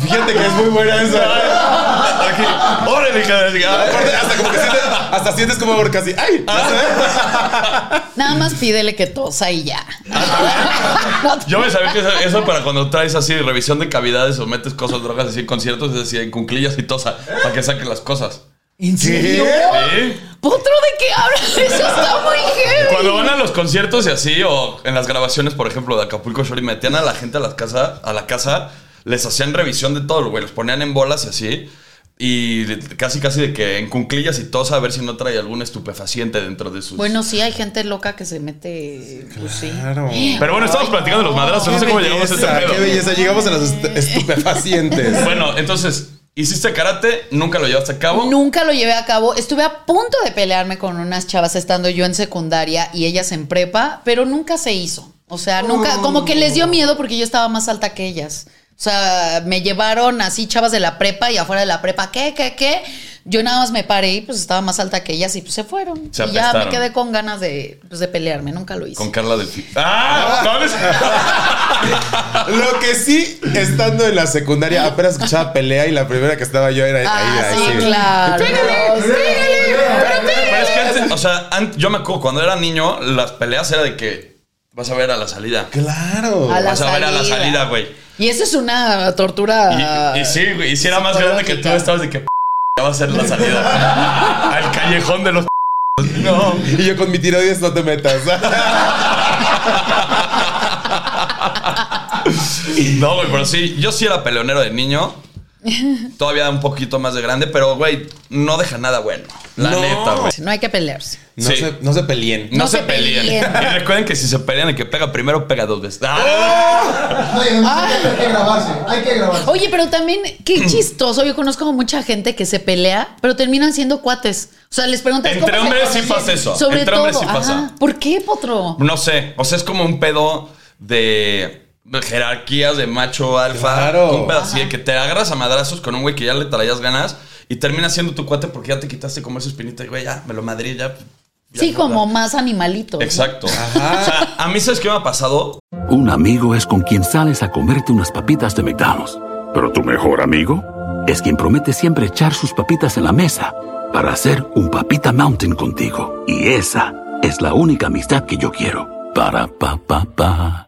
S2: Fíjate que es muy buena esa.
S1: Aquí. Órale,
S2: Aparte, hasta como que sientes, hasta sientes como casi, ay,
S3: Nada más pídele que tosa y ya.
S1: Yo me sabía que eso, eso para cuando traes así revisión de cavidades o metes cosas, drogas así en conciertos, es decir, en cunclillas y tosa, para que saques las cosas.
S3: ¿En serio?
S1: ¿Sí?
S3: ¿Potro de qué hablas? Eso está muy heavy.
S1: Cuando van a los conciertos y así, o en las grabaciones, por ejemplo, de Acapulco Shore, y metían a la gente a la casa, a la casa, les hacían revisión de todo, güey. Los ponían en bolas y así. Y casi, casi de que en cunclillas y tos a ver si no trae algún estupefaciente dentro de sus.
S3: Bueno, sí, hay gente loca que se mete. Pues sí.
S2: Claro.
S1: Pero bueno, estamos platicando de los madrazos. No sé cómo llegamos a este pedo.
S2: Qué belleza, llegamos a los est- estupefacientes.
S1: Bueno, entonces, hiciste karate, nunca lo llevaste a cabo.
S3: Nunca lo llevé a cabo. Estuve a punto de pelearme con unas chavas estando yo en secundaria y ellas en prepa, pero nunca se hizo. O sea, nunca, como que les dio miedo porque yo estaba más alta que ellas. O sea, me llevaron así chavas de la prepa y afuera de la prepa, ¿qué, qué, qué? Yo nada más me paré y pues estaba más alta que ellas y pues se fueron.
S1: Se
S3: y ya me quedé con ganas de, pues, de pelearme, nunca lo hice.
S1: Con Carla del ¡Ah! ¿Sabes?
S2: Lo que sí, estando en la secundaria, apenas escuchaba pelea y la primera que estaba yo era
S3: Ah,
S2: ahí. ahí,
S3: sí, claro. Sí.
S1: Pero es que antes, o sea, yo me acuerdo, cuando era niño, las peleas era de que vas a ver a la salida.
S2: Claro.
S3: A la
S1: Vas a ver a la salida, güey.
S3: Y eso es una tortura.
S1: Y, y sí, güey, y si era más grande que tú, estabas de que va a ser la salida. Al callejón de los No.
S2: Y yo con mi tiroides no te metas.
S1: No, güey, pero sí, yo sí era peleonero de niño. Todavía un poquito más de grande, pero, güey, no deja nada bueno. La
S2: No.
S1: neta, güey.
S3: No hay que pelearse.
S2: No,
S1: Sí.
S2: se, no se peleen.
S1: No,
S3: No
S1: se,
S3: se
S1: peleen.
S3: peleen.
S1: Y recuerden que si se pelean, el que pega primero pega dos veces. ¡Ah!
S6: No, hay que grabarse. Hay que grabarse.
S3: Oye, pero también, qué chistoso. Yo conozco a mucha gente que se pelea, pero terminan siendo cuates. O sea, les preguntas
S1: Entre
S3: cómo se
S1: hombres sí pasa eso.
S3: Sobre
S1: Entre
S3: todo.
S1: hombres sí pasa.
S3: ajá. ¿Por qué, Potro?
S1: No sé, o sea, es como un pedo de de jerarquías de macho alfa.
S2: Claro.
S1: Un pedo así de que te agarras a madrazos con un güey que ya le traías ganas y termina siendo tu cuate porque ya te quitaste como esa espinita y güey, ya me lo madrí, ya. Ya
S3: Sí,
S1: no,
S3: como más animalito. ¿no?
S1: Exacto. O sea, a mí, ¿sabes qué me ha pasado?
S7: Un amigo es con quien sales a comerte unas papitas de McDonald's. Pero tu mejor amigo es quien promete siempre echar sus papitas en la mesa para hacer un papita mountain contigo. Y esa es la única amistad que yo quiero. Para pa pa pa.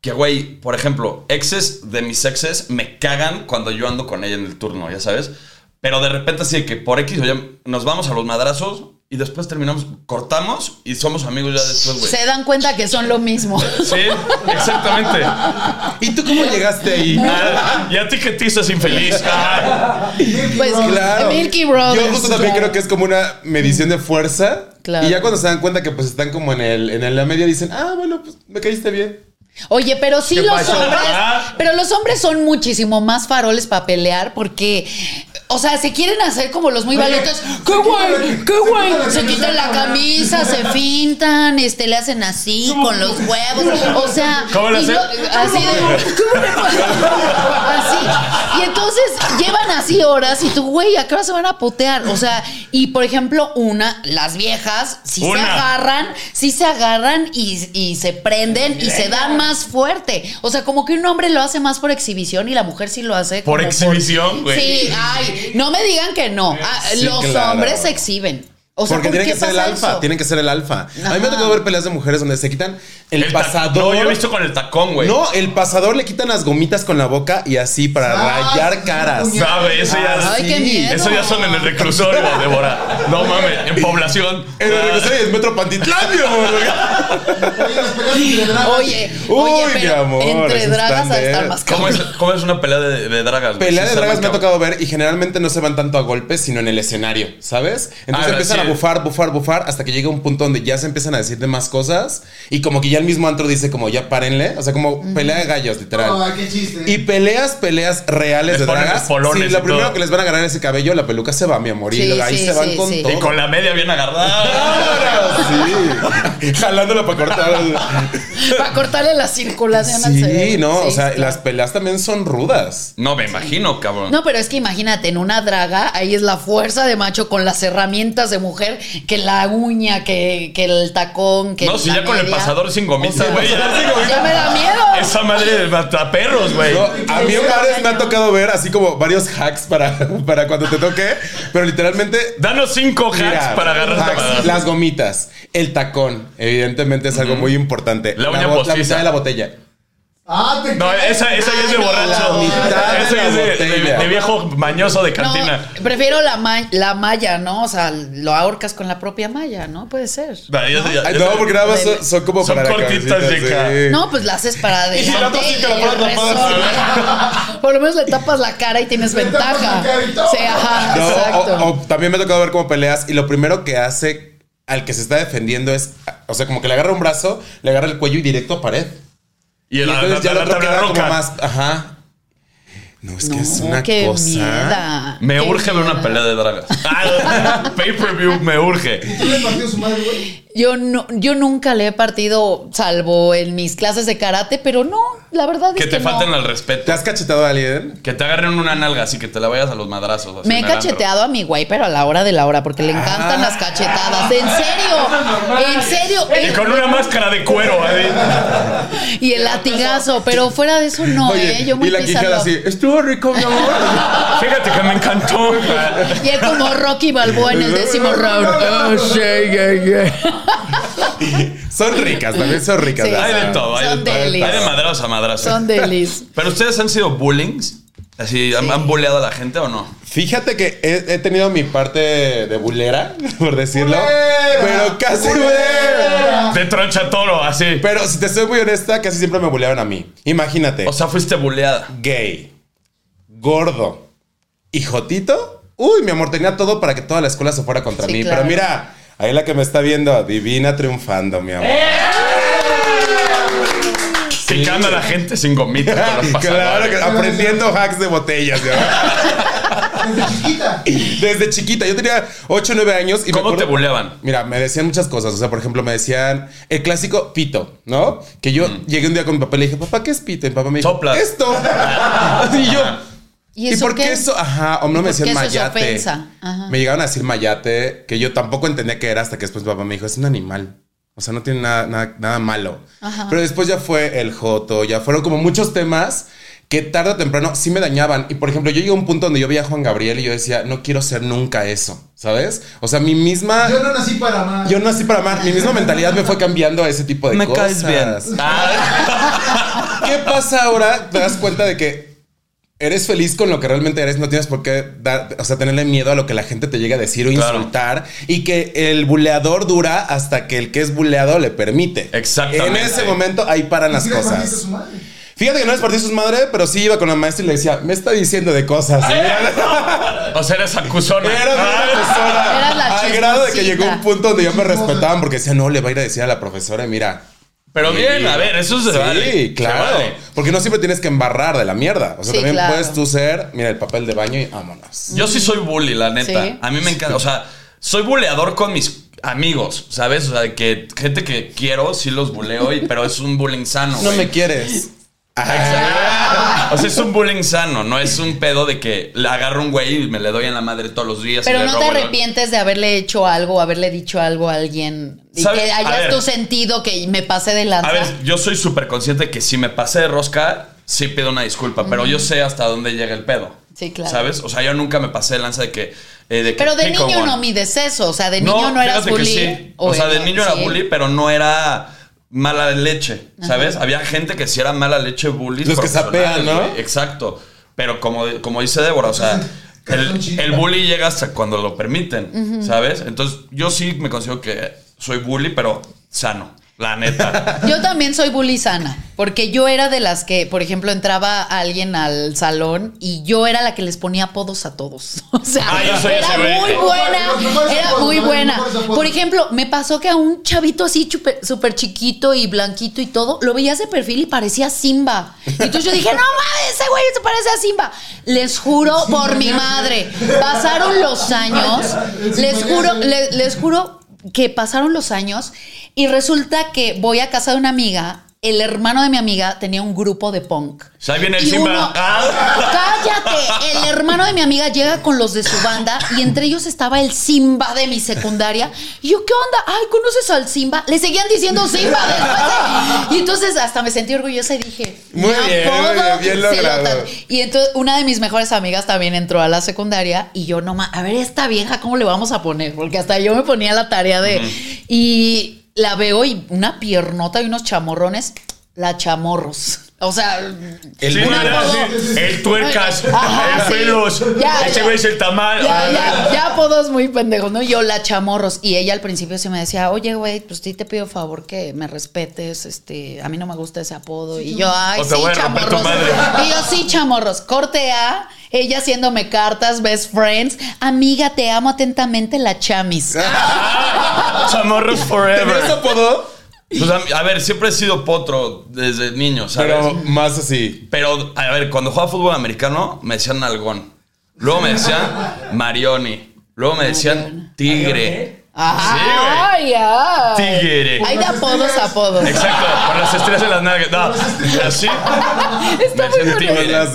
S1: Que, güey, por ejemplo, exes de mis exes me cagan cuando yo ando con ella en el turno, ya sabes. Pero de repente así de que por X o Y nos vamos a los madrazos y después terminamos, cortamos y somos amigos ya después, güey.
S3: Se dan cuenta que son lo mismo.
S1: Sí, exactamente.
S2: ¿Y tú cómo llegaste ahí?
S1: Ah, y a ti que te hizo infeliz. Ah.
S3: Pues,
S2: Claro.
S3: Milky Brothers.
S2: Yo justo también creo que es como una medición de fuerza.
S3: Claro.
S2: Y ya cuando se dan cuenta que pues están como en el en el- la media dicen, ah, bueno, pues me caíste bien.
S3: Oye, pero sí
S2: ¿Qué
S3: los
S2: pasó?
S3: hombres.
S1: Ah.
S3: Pero los hombres son muchísimo más faroles para pelear porque. O sea, se quieren hacer como los muy valientes. ¡Qué
S6: la-
S3: ¡Qué
S6: la
S3: Se quitan la camisa, se fintan, este, le hacen así con los huevos. O sea.
S1: ¿Cómo hacen?
S3: lo- así de. así. Y entonces llevan así horas y tú, güey, ¿a qué hora se van a putear? O sea, y por ejemplo, una, las viejas, si se agarran, si se agarran y, y se prenden y se dan más fuerte. O sea, como que un hombre lo hace más por exhibición y la mujer sí lo hace
S1: Por
S3: como
S1: exhibición, güey.
S3: Sí, ay, no me digan que no. Ah,
S2: Sí,
S3: los
S2: claro.
S3: hombres se exhiben. O sea,
S2: Porque
S3: ¿por
S2: tienen que ser el alfa,
S3: eso?
S2: tienen que ser el alfa. A mí me ha tocado ver peleas de mujeres donde se quitan el, pasador.
S1: No, yo he visto con el tacón, güey.
S2: No, el pasador le quitan las gomitas con la boca y así para
S6: Ah,
S2: rayar caras.
S1: ¿Sabe? Eso ya.
S3: Ay, qué
S2: sí.
S3: miedo.
S1: Eso ya son en el reclusorio, Débora. No mames, en población.
S2: En el reclusorio es Metro Pantitlán.
S6: Oye, las peleas entre dragas.
S3: Oye,
S2: Uy, mi amor,
S3: entre dragas
S2: están
S3: a estar más
S1: ¿Cómo es,
S3: cabrón.
S1: cómo es una pelea de, de dragas? güey?
S2: Pelea de dragas me ha tocado ver y generalmente no se van tanto a golpes, sino en el escenario, ¿sabes? Entonces
S1: Ah,
S2: empiezan a bufar, bufar, bufar, hasta que llega un punto donde ya se empiezan a decir de más cosas y como que ya el mismo antro dice como ya párenle, o sea, como pelea de gallos, literal.
S6: Ay, qué chiste.
S2: Y peleas, peleas reales
S1: Les
S2: de dragas. Sí,
S1: y
S2: lo primero
S1: todo.
S2: que les van a agarrar es el cabello, la peluca se va, mi amor. Y
S3: Sí,
S2: ahí
S3: sí,
S2: se van
S3: sí,
S2: con
S3: sí.
S2: todo.
S1: Y con la media bien agarrada.
S2: Sí. Jalándolo para cortar.
S3: Para cortarle la circulación al
S2: Sí,
S3: cerebro.
S2: no,
S3: Sí,
S2: o sea,
S3: claro.
S2: las peleas también son rudas.
S1: No, me imagino, cabrón.
S3: No, pero es que imagínate, en una draga, ahí es la fuerza de macho con las herramientas de mujer, que la uña, que, que el tacón, que
S1: No, si ya con el pasador sin gomitas,
S3: O sea,
S1: güey. ya-
S3: ya me da miedo.
S1: Esa madre de mataperros, güey.
S2: No, a mí me ha tocado ver así como varios hacks para, para cuando te toque, pero literalmente
S1: Danos cinco hacks
S2: Mira,
S1: para agarrar
S2: hacks, las gomitas, el tacón, evidentemente es algo muy importante.
S1: La uña
S2: la mitad de la botella.
S6: Ah, te
S1: No, esa, esa ya es de
S3: no.
S1: borracho.
S2: La mitad de
S1: Esa ya
S2: la
S1: es de,
S2: botella.
S1: de- de viejo mañoso de
S3: No,
S1: cantina.
S3: prefiero la, ma- la malla, ¿no? O sea, lo ahorcas con la propia malla, ¿no? Puede ser.
S1: Va, ya- ya-
S2: Ay,
S1: ya-
S2: no, porque nada más son, como
S1: Son
S2: para la
S1: cortitas
S2: cabecita, sí.
S3: No, pues la haces para adelante.
S2: la otra sí te la
S3: y
S2: pones
S3: el
S2: la
S3: resorte. Por lo menos le tapas la cara y tienes
S6: Le tapas
S3: ventaja.
S6: la cara y todo.
S3: Sí, ajá,
S2: No,
S3: exacto.
S2: o, o también me ha tocado ver como peleas y lo primero que hace al que se está defendiendo es, o sea, como que le agarra un brazo, le agarra el cuello y directo a pared.
S1: Y
S2: Y
S1: la,
S2: entonces ya
S1: la,
S2: el
S1: la
S2: otro como
S1: roca.
S2: más, ajá. No, es que
S3: No,
S2: es una
S3: qué
S2: cosa.
S1: Me
S3: Qué
S1: urge ver una pelea de dragas. Ah, Pay per view me urge.
S6: ¿Tú le partió su madre, güey?
S3: Yo, no, yo nunca le he partido, salvo en mis clases de karate, pero no, la verdad
S1: Que
S3: es
S1: te
S3: que
S1: falten
S3: no.
S1: al
S2: ¿Te
S1: respeto.
S2: has cachetado a alguien?
S1: Que te agarren una nalga así que te la vayas a los madrazos. así
S3: Me he cacheteado a mi güey, pero a la hora de la hora, porque le encantan las cachetadas. ¿En serio? ¿En serio?
S1: Y con una máscara de cuero. ahí.
S3: Y el latigazo, pero fuera de eso no, ¿eh? Yo muy
S2: y la quijada así, estuvo rico, mi amor.
S1: Fíjate que me encantó.
S3: Y él como Rocky Balboa en el décimo round. Oh, sí, yeah, yeah.
S2: son ricas, también son ricas.
S3: Sí,
S1: Hay de todo. Hay
S3: Son
S1: de todo.
S3: delis.
S1: Hay de a.
S3: Son delis.
S1: Pero ustedes han sido bullings. Así, ¿han,
S3: Sí.
S1: han bulleado a la gente o no?
S2: Fíjate que he, he tenido mi parte de bulera, por decirlo.
S6: Bulera.
S2: pero casi
S6: Bulera.
S1: De troncha toro, así.
S2: Pero si te soy muy honesta, casi siempre me bullearon a mí. Imagínate,
S1: O sea, fuiste bulleada.
S2: gay, gordo y jotito. Uy, mi amor, tenía todo para que toda la escuela se fuera contra
S3: Sí,
S2: mí.
S3: claro.
S2: Pero mira, ahí la que me está viendo, divina triunfando, mi amor.
S1: Picando a la gente sin gomita con los
S2: claro, que aprendiendo hacks de botellas. ¿no?
S6: Desde chiquita.
S2: Desde chiquita, yo tenía 8 o 9 años. Y me
S1: ¿Cómo te
S2: acuerdo-
S1: bulleaban?
S2: Mira, me decían muchas cosas. O sea, por ejemplo, me decían el clásico pito, ¿no? Que yo llegué un día con mi papá y le dije, papá, ¿qué es pito? Y mi papá me dijo,
S1: Soplas.
S2: esto. y yo,
S3: ¿Y
S2: ¿y,
S3: eso
S2: por qué?
S3: qué?
S2: eso? Ajá, o no me
S3: ¿Por qué
S2: decían
S3: es
S2: mayate.
S3: Ajá.
S2: Me llegaban a decir mayate, que yo tampoco entendía qué era hasta que después mi papá me dijo, es un animal. O sea, no tiene nada, nada, nada malo.
S3: Ajá.
S2: Pero después ya fue el joto, ya fueron como muchos temas que tarde o temprano sí me dañaban. Y por ejemplo, yo llegué a un punto donde yo veía a Juan Gabriel y yo decía, no quiero ser nunca eso, ¿sabes? O sea, mi misma...
S6: Yo no nací para amar.
S2: Yo no nací para amar. Mi misma mentalidad me fue cambiando a ese tipo de
S1: Me
S2: cosas.
S1: caes bien.
S2: ¿Qué pasa ahora? Te das cuenta de que eres feliz con lo que realmente eres. No tienes por qué dar, o sea, tenerle miedo a lo que la gente te llegue a decir o
S1: Claro.
S2: insultar. Y que el buleador dura hasta que el que es buleado le permite.
S1: Exactamente.
S2: En ese momento ahí paran
S6: ¿Y
S2: las cosas.
S6: su madre?
S2: Fíjate que no les partí sus madre, pero sí iba con la maestra y le decía, me está diciendo de cosas.
S1: o sea, eres acusona.
S2: Era una
S1: Ah,
S3: la
S2: Al grado de que llegó un punto donde ya me respetaban porque decía, no, le va a ir a decir a la profesora, mira.
S1: Pero bien, a ver, eso se
S2: sí,
S1: vale. Se
S2: claro.
S1: vale.
S2: Porque no siempre tienes que embarrar de la mierda. O sea,
S3: Sí,
S2: también
S3: claro.
S2: puedes tú ser, mira, el papel de baño y vámonos.
S1: Yo sí soy bully, la neta.
S3: Sí.
S1: A mí me encanta. O sea, soy buleador con mis amigos, ¿sabes? O sea, de que gente que quiero, sí los buleo, y, pero es un bullying sano.
S2: No me quieres.
S1: O sea, es un bullying sano, no es un pedo de que le agarro un güey y me le doy en la madre todos los días. y
S3: Pero
S1: le
S3: no te
S1: robo el-
S3: arrepientes de haberle hecho algo, haberle dicho algo a alguien. Y
S1: ¿Sabes?
S3: que
S1: A
S3: hayas
S1: ver.
S3: tú sentido que me pasé de lanza.
S1: A ver, yo soy súper consciente que si me pasé de rosca, sí pido una disculpa, pero yo sé hasta dónde llega el pedo.
S3: Sí, claro.
S1: ¿Sabes? O sea, yo nunca me pasé de lanza de que. eh, de que
S3: Pero de niño no mides eso. O sea, de niño no, eras
S1: fíjate que
S3: bully.
S1: sí. O, sea, de niño era
S3: sí.
S1: bully, pero no era mala leche, ¿sabes? Había gente que sí era mala leche bully.
S2: Los que sapean, ¿no?
S1: Exacto. Pero como, como dice Débora, o sea, el, el bully llega hasta cuando lo permiten, ¿sabes? Entonces, yo sí me considero que soy bully, pero sano, la neta.
S3: Yo también soy bully sana, porque yo era de las que, por ejemplo, entraba alguien al salón y yo era la que les ponía apodos a todos. O sea,
S1: Ah, yo soy
S3: era muy buena, era muy buena. Por ejemplo, me pasó que a un chavito así súper chiquito y blanquito y todo, lo veías de perfil y parecía Simba. Y entonces yo dije, no mames, ese güey se parece a Simba. Les juro por mi madre, pasaron los años, les juro, le- les juro que pasaron los años y resulta que voy a casa de una amiga. El hermano de mi amiga tenía un grupo de punk.
S1: Sea, ahí viene el
S3: Y
S1: Simba.
S3: uno-
S1: Ah.
S3: Cállate. El hermano de mi amiga llega con los de su banda y entre ellos estaba el Simba de mi secundaria. Y yo, ¿qué onda? Ay, ¿conoces al Simba? Le seguían diciendo Simba después. de- Y entonces hasta me sentí orgullosa y dije,
S2: Muy bien, muy bien, bien logrado.
S3: Y entonces una de mis mejores amigas también entró a la secundaria y yo nomás, a ver, esta vieja, ¿cómo le vamos a poner? Porque hasta yo me ponía la tarea de... Y la veo y una piernota y unos chamorrones, la chamorros. O sea,
S2: El
S1: Sí, sí, el tuercas,
S3: Ajá,
S1: el
S3: sí.
S1: pelos,
S3: Ya,
S1: ese es el tamal.
S3: Ya, ya, ya apodos muy pendejos, ¿no? Yo la chamorros. Y ella al principio sí me decía, oye, güey, pues sí te pido favor que me respetes. Este, a mí no me gusta ese apodo. Y yo, ay,
S1: O te
S3: sí,
S1: voy a romper tu
S3: chamorros.
S1: madre.
S3: Y yo, sí, chamorros. Corte A, ella haciéndome cartas, best friends. Amiga, te amo atentamente, la chamis.
S1: Chamorros
S2: ¿Tenías
S1: forever.
S2: apodo?
S1: Pues, a, a ver, siempre he sido potro desde niño, ¿sabes?
S2: Pero
S1: Pero,
S2: más así.
S1: a ver, cuando jugaba fútbol americano me decían nalgón. Luego me decían Marioni. Luego me decían tigre.
S3: Ay, ay.
S1: Tigre.
S3: Hay de apodos a apodos.
S1: Exacto, con las estrellas en las nalgas. No, así.
S3: Está
S1: me sentí.
S2: Las.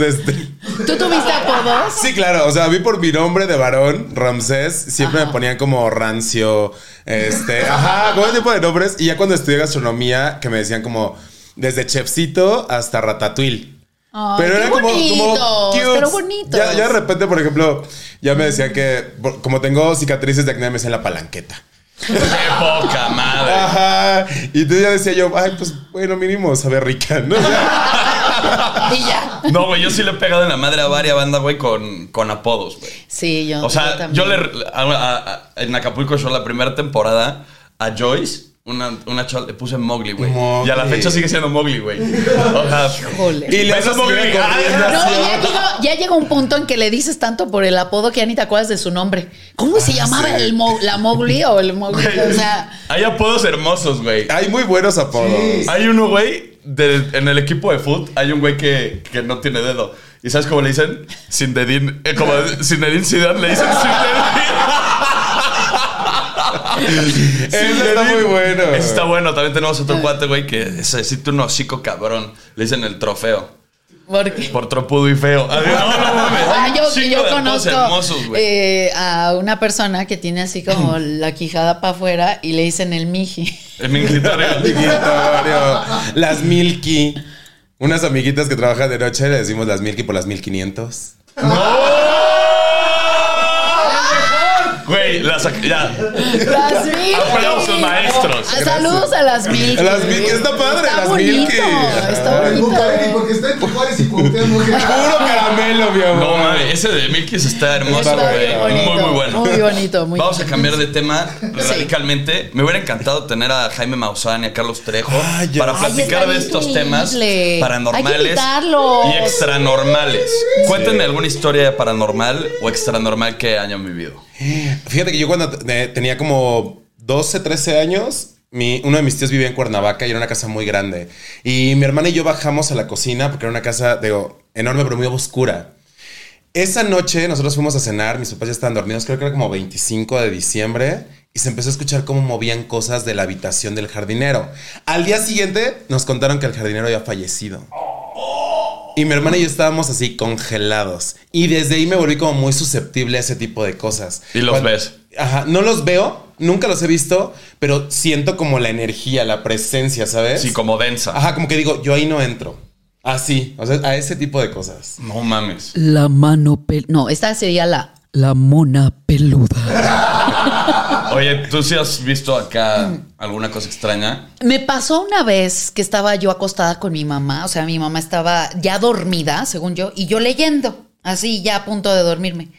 S3: ¿Tú tuviste apodos?
S2: Sí, claro. O sea, a mí por mi nombre de varón, Ramsés, siempre me ponían como rancio. Este, ajá, como ese tipo de nombres. Y ya cuando estudié gastronomía, que me decían como desde chefcito hasta ratatouille.
S3: Ay,
S2: pero era como, como cute.
S3: pero bonitos.
S2: Ya, ya de repente, por ejemplo, ya me decían que, como tengo cicatrices de acné, me decían la palanqueta.
S1: Qué poca madre.
S2: Ajá. Y entonces ya decía yo, ay, pues bueno, mínimo sabe rica, ¿no?
S3: Y ya.
S1: No, güey, yo sí le he pegado en la madre a varias bandas, güey, con, con apodos, güey.
S3: Sí, yo.
S1: O sea,
S3: también.
S1: yo le. a- a- a- en Acapulco Show, la primera temporada, a Joyce, una, una chava, le puse Mowgli, güey. Y a la fecha sigue siendo Mowgli, güey. O sea.
S3: Híjole.
S2: Y le haces
S1: Mowgli. Ah,
S3: No, ya llegó, ya un punto en que le dices tanto por el apodo que ya ni te acuerdas de su nombre. ¿Cómo se llamaba
S2: sí.
S3: el Mo- la Mowgli o el Mowgli? O sea,
S1: Hay apodos hermosos, güey.
S2: Hay muy buenos apodos.
S1: Hay uno, güey, de- en el equipo de foot, hay un güey que, que no tiene dedo. ¿Y sabes cómo le dicen? Sin dedín. Eh, como sin dedín Zidane le dicen sin dedín.
S2: Ese está muy bueno.
S1: Ese está bueno. También tenemos otro cuate, güey, que necesita un hocico cabrón. Le dicen el trofeo.
S3: Porque.
S1: Por tropudo y feo. Ah, No, no mames.
S3: Ah, yo, yo conozco
S1: hermosos,
S3: eh, a una persona que tiene así como la quijada para afuera y le dicen el miji.
S1: El mingitorio.
S2: Mingitorio. Las Milky. Unas amiguitas que trabajan de noche le decimos las Milky por las 1500.
S1: Güey, las ya.
S3: Las Milky.
S1: Aplausos, maestros.
S3: Ah, Saludos a las Milky.
S2: Las Milky, está padre,
S3: Está
S2: las
S3: bonito,
S2: Milky.
S3: Está bonito.
S6: Porque está entre Juárez y Cuauhtémoc.
S2: Puro caramelo, mi amor.
S1: No mames, ese de Milky's está hermoso,
S2: Está
S1: güey.
S3: bien bonito,
S1: Muy, muy bueno.
S3: muy bonito, muy
S1: Vamos a cambiar de tema radicalmente. Me hubiera encantado tener a Jaime Maussan y a Carlos Trejo
S2: Ay, ya.
S1: para platicar de estos
S3: increíble.
S1: temas
S3: que
S1: paranormales y extranormales. Cuéntenme alguna historia paranormal o extranormal que hayan vivido.
S2: Fíjate que yo cuando te- tenía como 12, 13 años, uno de mis tíos vivía en Cuernavaca y era una casa muy grande. Y mi hermana y yo bajamos a la cocina porque era una casa, digo, enorme pero muy oscura. Esa noche nosotros fuimos a cenar, mis papás ya estaban dormidos, creo que era como 25 de diciembre, y se empezó a escuchar cómo movían cosas de la habitación del jardinero. Al día siguiente nos contaron que el jardinero había fallecido. Y mi hermana y yo estábamos así congelados. Y desde ahí me volví como muy susceptible a ese tipo de cosas.
S1: Y los ves.
S2: Ajá, no los veo, nunca los he visto, pero siento como la energía, la presencia, ¿sabes?
S1: Sí, como densa.
S2: Ajá, como que digo, yo ahí no entro. Así, o sea, a ese tipo de cosas.
S1: No mames.
S4: La mano pel...
S3: No, esta sería la.
S4: La mona peluda.
S1: Oye, ¿tú sí has visto acá alguna cosa extraña?
S3: Me pasó una vez que estaba yo acostada con mi mamá, o sea, mi mamá estaba ya dormida, según yo, y yo leyendo, así ya a punto de dormirme.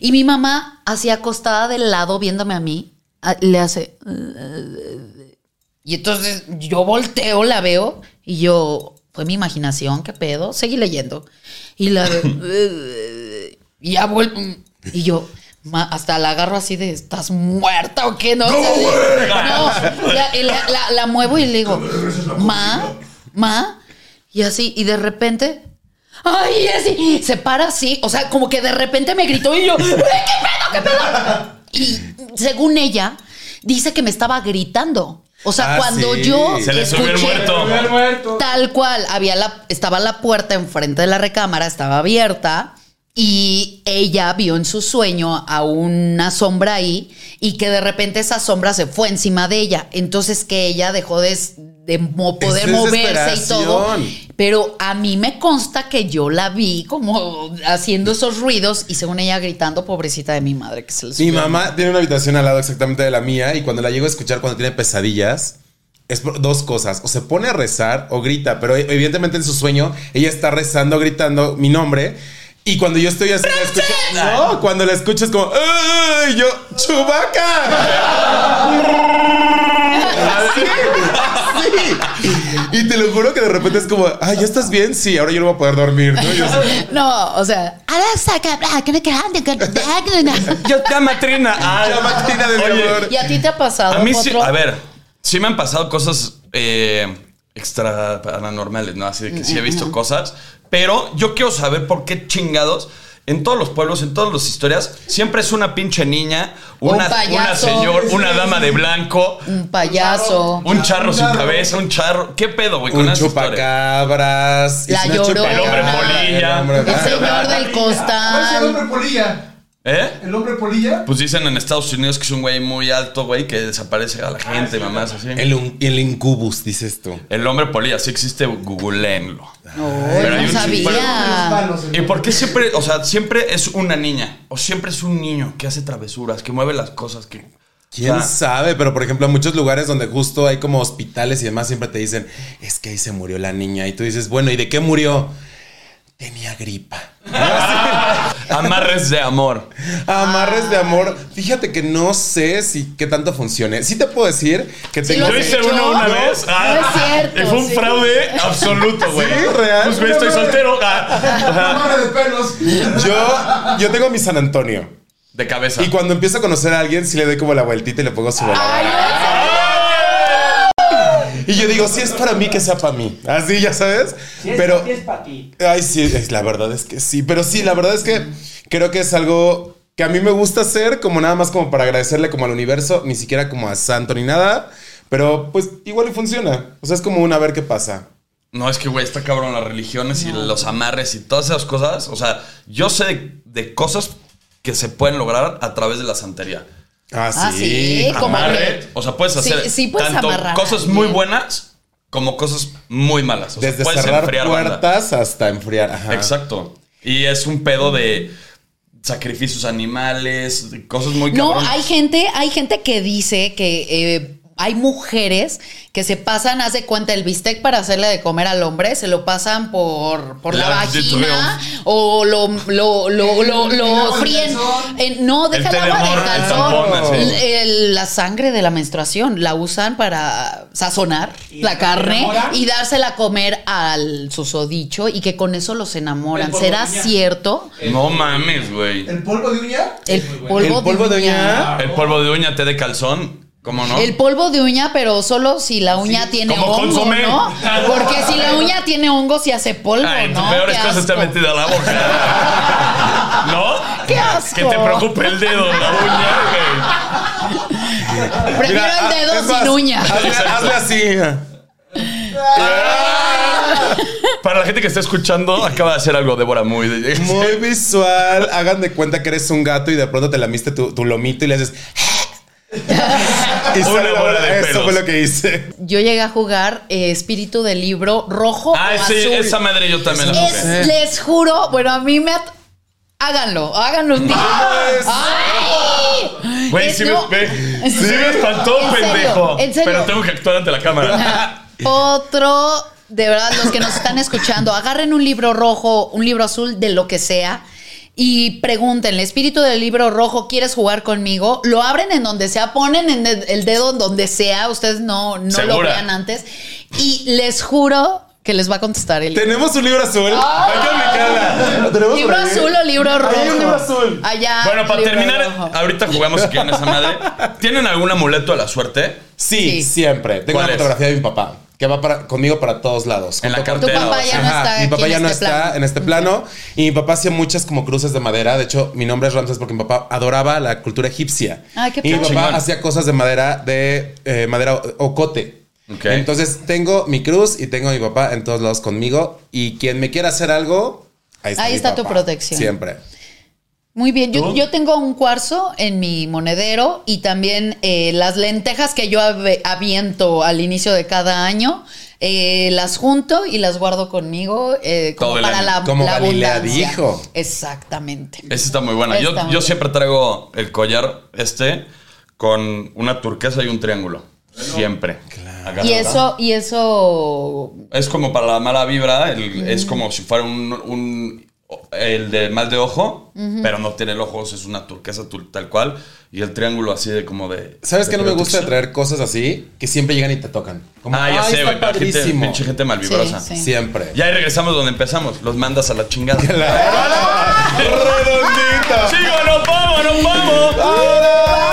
S3: Y mi mamá, así acostada del lado, viéndome a mí, le hace... Y entonces yo volteo, la veo, y yo, fue mi imaginación, qué pedo, seguí leyendo. Y la y ya vuelvo, y yo... ma- hasta la agarro así de, ¿estás muerta o qué? No, O sea, de- no, ya, y la, la- la muevo y le digo, ma, ma, y así, y de repente, ay, y así, se para así, o sea, como que de repente me gritó y yo, "Eh, ¿qué pedo, qué pedo? Y según ella, dice que me estaba gritando. O sea,
S2: Ah,
S3: cuando
S2: sí.
S3: yo
S1: Se le subió el
S3: escuché-
S1: muerto.
S3: Tal cual, había la, estaba la puerta enfrente de la recámara, estaba abierta y ella vio en su sueño a una sombra ahí y que de repente esa sombra se fue encima de ella. Entonces que ella dejó de, de mo- poder
S2: Es
S3: moverse y todo. Pero a mí me consta que yo la vi como haciendo esos ruidos y según ella gritando, pobrecita de mi madre que se
S2: Mi mamá tiene una habitación al lado exactamente de la mía y cuando la llego a escuchar cuando tiene pesadillas, es dos cosas. O se pone a rezar o grita, pero evidentemente en su sueño ella está rezando, gritando mi nombre. Y cuando yo estoy así, la escucho, no, cuando la escucho es como, ¡ay! Yo, ¡Chubaca! Y te lo juro que de repente es como, ¡ay, ya estás bien! Sí, ahora yo no voy a poder dormir, ¿no? Yo así,
S3: No, o sea,
S1: Yo te amo, Trina. Ay,
S2: La máquina del
S1: Oye,
S2: amor.
S3: ¿y a ti te ha pasado?
S1: A mí sí,
S3: Potro?
S1: a ver, sí me han pasado cosas eh, extra paranormales, ¿no? Así de que sí he visto cosas, pero yo quiero saber por qué chingados. En todos los pueblos, en todas las historias, siempre es una pinche niña,
S3: Un
S1: una, una señor, una dama de blanco,
S3: Un payaso.
S1: un charro sin cabeza, un charro. ¿Qué pedo, güey, con
S2: un chupacabras.
S3: La Llorona.
S1: El hombre polilla.
S2: El hombre-
S3: El señor del
S6: ¿Cuál es el
S3: costal.
S6: hombre polilla?
S1: ¿Eh?
S6: ¿El hombre polilla?
S1: Pues dicen en Estados Unidos que es un güey muy alto, güey, que desaparece a la gente, mamás así.
S2: El, un- el incubus, dices tú.
S1: El hombre polilla, sí existe, googleenlo.
S3: No,
S1: Pero hay
S3: no sabía.
S1: ¿Y por qué siempre, o sea, siempre es una niña? O siempre es un niño que hace travesuras, que mueve las cosas, que...
S2: ¿Quién sabe? Pero por ejemplo, en muchos lugares donde justo hay como hospitales y demás, siempre te dicen, es que ahí se murió la niña. Y tú dices, bueno, ¿y de qué murió? Tenía gripa.
S1: Amarres de amor.
S2: Amarres de amor. Fíjate que no sé si qué tanto funcione. Sí te puedo decir que
S3: Sí
S2: tengo.
S3: lo
S1: Yo
S3: has
S1: hice uno una vez.
S3: no es cierto,
S1: Y fue un
S3: sí.
S1: fraude absoluto, güey.
S2: Sí, real.
S1: Pues güey, estoy soltero. Ah,
S6: de pelos.
S2: Yo, yo tengo mi San Antonio.
S1: De cabeza.
S2: Y cuando empiezo a conocer a alguien, sí le doy como la vueltita y le pongo su voladora. Y yo digo, si es para mí, que sea para mí. Así, ya sabes. pero.
S8: es para ti.
S2: Ay, sí, es- la verdad es que sí. Pero sí, la verdad es que creo que es algo que a mí me gusta hacer, como nada más como para agradecerle como al universo, ni siquiera como a santo ni nada. Pero pues igual y funciona. O sea, es como un a ver qué pasa.
S1: No, es que, güey, está cabrón las religiones y los amarres y todas esas cosas. O sea, yo sé de, de cosas que se pueden lograr a través de la santería.
S2: Ah,
S3: Ah, sí, como
S1: Amarre. O sea, puedes hacer
S3: sí puedes
S1: tanto
S3: amarrar
S1: cosas muy buenas como cosas muy malas. O sea,
S2: Desde
S1: puedes
S2: cerrar
S1: enfriar banda.
S2: puertas hasta enfriar. Ajá.
S1: Exacto. Y es un pedo de sacrificios animales, de cosas muy
S3: No,
S1: cabronas.
S3: hay gente, hay gente que dice que eh, hay mujeres que se pasan, haz de cuenta, el bistec para hacerle de comer al hombre, se lo pasan por, por la,
S1: La
S3: vagina o lo, lo, lo, lo, lo
S6: del
S3: fríen. en- no, deja el
S1: de
S3: agua de
S1: morra, el
S3: calzón.
S1: tampón,
S3: el- la sangre de la menstruación la usan para sazonar
S8: ¿Y
S3: la carne y dársela a comer al susodicho y que con eso los enamoran. ¿Será cierto?
S1: No mames, güey.
S6: ¿El polvo de uña?
S3: El polvo,
S2: ¿El polvo de uña?
S1: El polvo de uña, té de calzón, ¿cómo no?
S3: El polvo de uña, pero solo si la uña tiene
S1: como
S3: hongo,
S1: consomé.
S3: ¿no? Porque si la uña tiene hongo, se hace polvo,
S1: Ay,
S3: ¿no?
S1: tu peores cosas te ha
S3: asco.
S1: metido a la boca. ¿No?
S3: ¡Qué asco!
S1: Que te preocupe el dedo, la uña,
S3: Prefiero
S2: Mira,
S3: el dedo sin
S2: más,
S3: uña.
S2: Hazle, hazle así.
S1: güey. Para la gente que está escuchando, acaba de hacer algo Débora muy...
S2: Muy visual. Hagan de cuenta que eres un gato y de pronto te lamiste tu, tu lomito y le haces. y sale
S1: Una
S2: la
S1: bola de
S2: Eso
S1: pelos.
S2: fue lo que hice.
S3: Yo llegué a jugar eh, espíritu del libro rojo
S1: Ah,
S3: o
S1: sí,
S3: azul.
S1: esa madre yo también la
S3: Es-
S1: jugué.
S3: les juro, bueno, a mí me... at- Háganlo, háganlo un día. ¡Ay!
S1: Güey,
S3: Es-
S1: sí,
S3: no.
S1: me, me- sí me espantó,
S3: En serio,
S1: pendejo.
S3: en serio.
S1: Pero tengo que actuar ante la cámara.
S3: Otro, de verdad, los que nos están escuchando, agarren un libro rojo, un libro azul, de lo que sea. Y pregúntenle, espíritu del libro rojo, ¿quieres jugar conmigo? Lo abren en donde sea, ponen en el dedo en donde sea, ustedes no, no lo vean antes. Y les juro que les va a contestar el
S2: Tenemos un libro azul.
S3: Ah.
S2: Hay que aplicarla. ¿Lo tenemos
S3: libro azul o libro rojo.
S2: Hay un libro azul.
S3: Allá.
S1: Bueno, para
S3: libro
S1: terminar,
S3: rojo.
S1: ahorita jugamos si quieren esa madre. ¿Tienen algún amuleto a la suerte?
S2: Sí,
S3: Sí.
S2: siempre. Tengo
S1: ¿Cuál
S2: una fotografía de mi papá. Que va para, conmigo para todos lados.
S1: En la
S2: con-
S1: cartera.
S3: Tu papá ya no
S2: Ajá,
S3: está
S2: mi papá
S3: en
S2: ya no
S3: este
S2: está
S3: plano.
S2: en este plano. Y mi papá hacía muchas como cruces de madera. De hecho, mi nombre es Ramses porque mi papá adoraba la cultura egipcia.
S3: Ay, qué
S2: y mi papá
S1: Chingón.
S2: hacía cosas de madera, de eh, madera o- ocote.
S1: Ok.
S2: Entonces tengo mi cruz y tengo a mi papá en todos lados conmigo. Y quien me quiera hacer algo, ahí está,
S3: Ahí
S2: mi
S3: está tu protección.
S2: Siempre.
S3: Muy bien, yo, yo tengo un cuarzo en mi monedero y también eh, las lentejas que yo aviento al inicio de cada año, eh, las junto y las guardo conmigo eh, como
S1: Todo el
S3: para
S1: año.
S3: la,
S2: Como
S3: la
S2: Galilea
S3: abundancia.
S2: dijo.
S3: Exactamente.
S1: Esa está muy buena. Yo,
S3: muy
S1: siempre traigo el collar este con una turquesa y un triángulo. Siempre. Agarrado.
S3: Y eso, y eso
S1: Es como para la mala vibra, el- es como si fuera un, un- el de mal de ojo, pero no tiene el ojo, es una turquesa tu- tal cual, y el triángulo así de como de...
S2: ¿Sabes
S1: de
S2: qué no me gusta traer cosas así? Que siempre llegan y te tocan. Como,
S1: Ah, ya
S2: "Ay,
S1: sé, güey, la gente,
S2: padrísimo".
S1: pinche gente malvibrosa.
S3: Sí, sí.
S2: Siempre.
S1: Ya ahí regresamos donde empezamos, los mandas a la chingada.
S2: ¡Redondito!
S1: ¡Sí, nos vamos, nos vamos!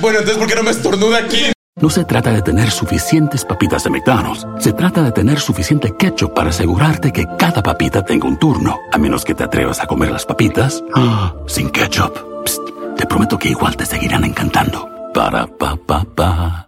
S2: Bueno, entonces, ¿por qué no me estornuda aquí?
S7: No se trata de tener suficientes papitas de McDonald's. Se trata de tener suficiente ketchup para asegurarte que cada papita tenga un turno. A menos que te atrevas a comer las papitas ah, sin ketchup. Psst, te prometo que igual te seguirán encantando. Para pa pa pa.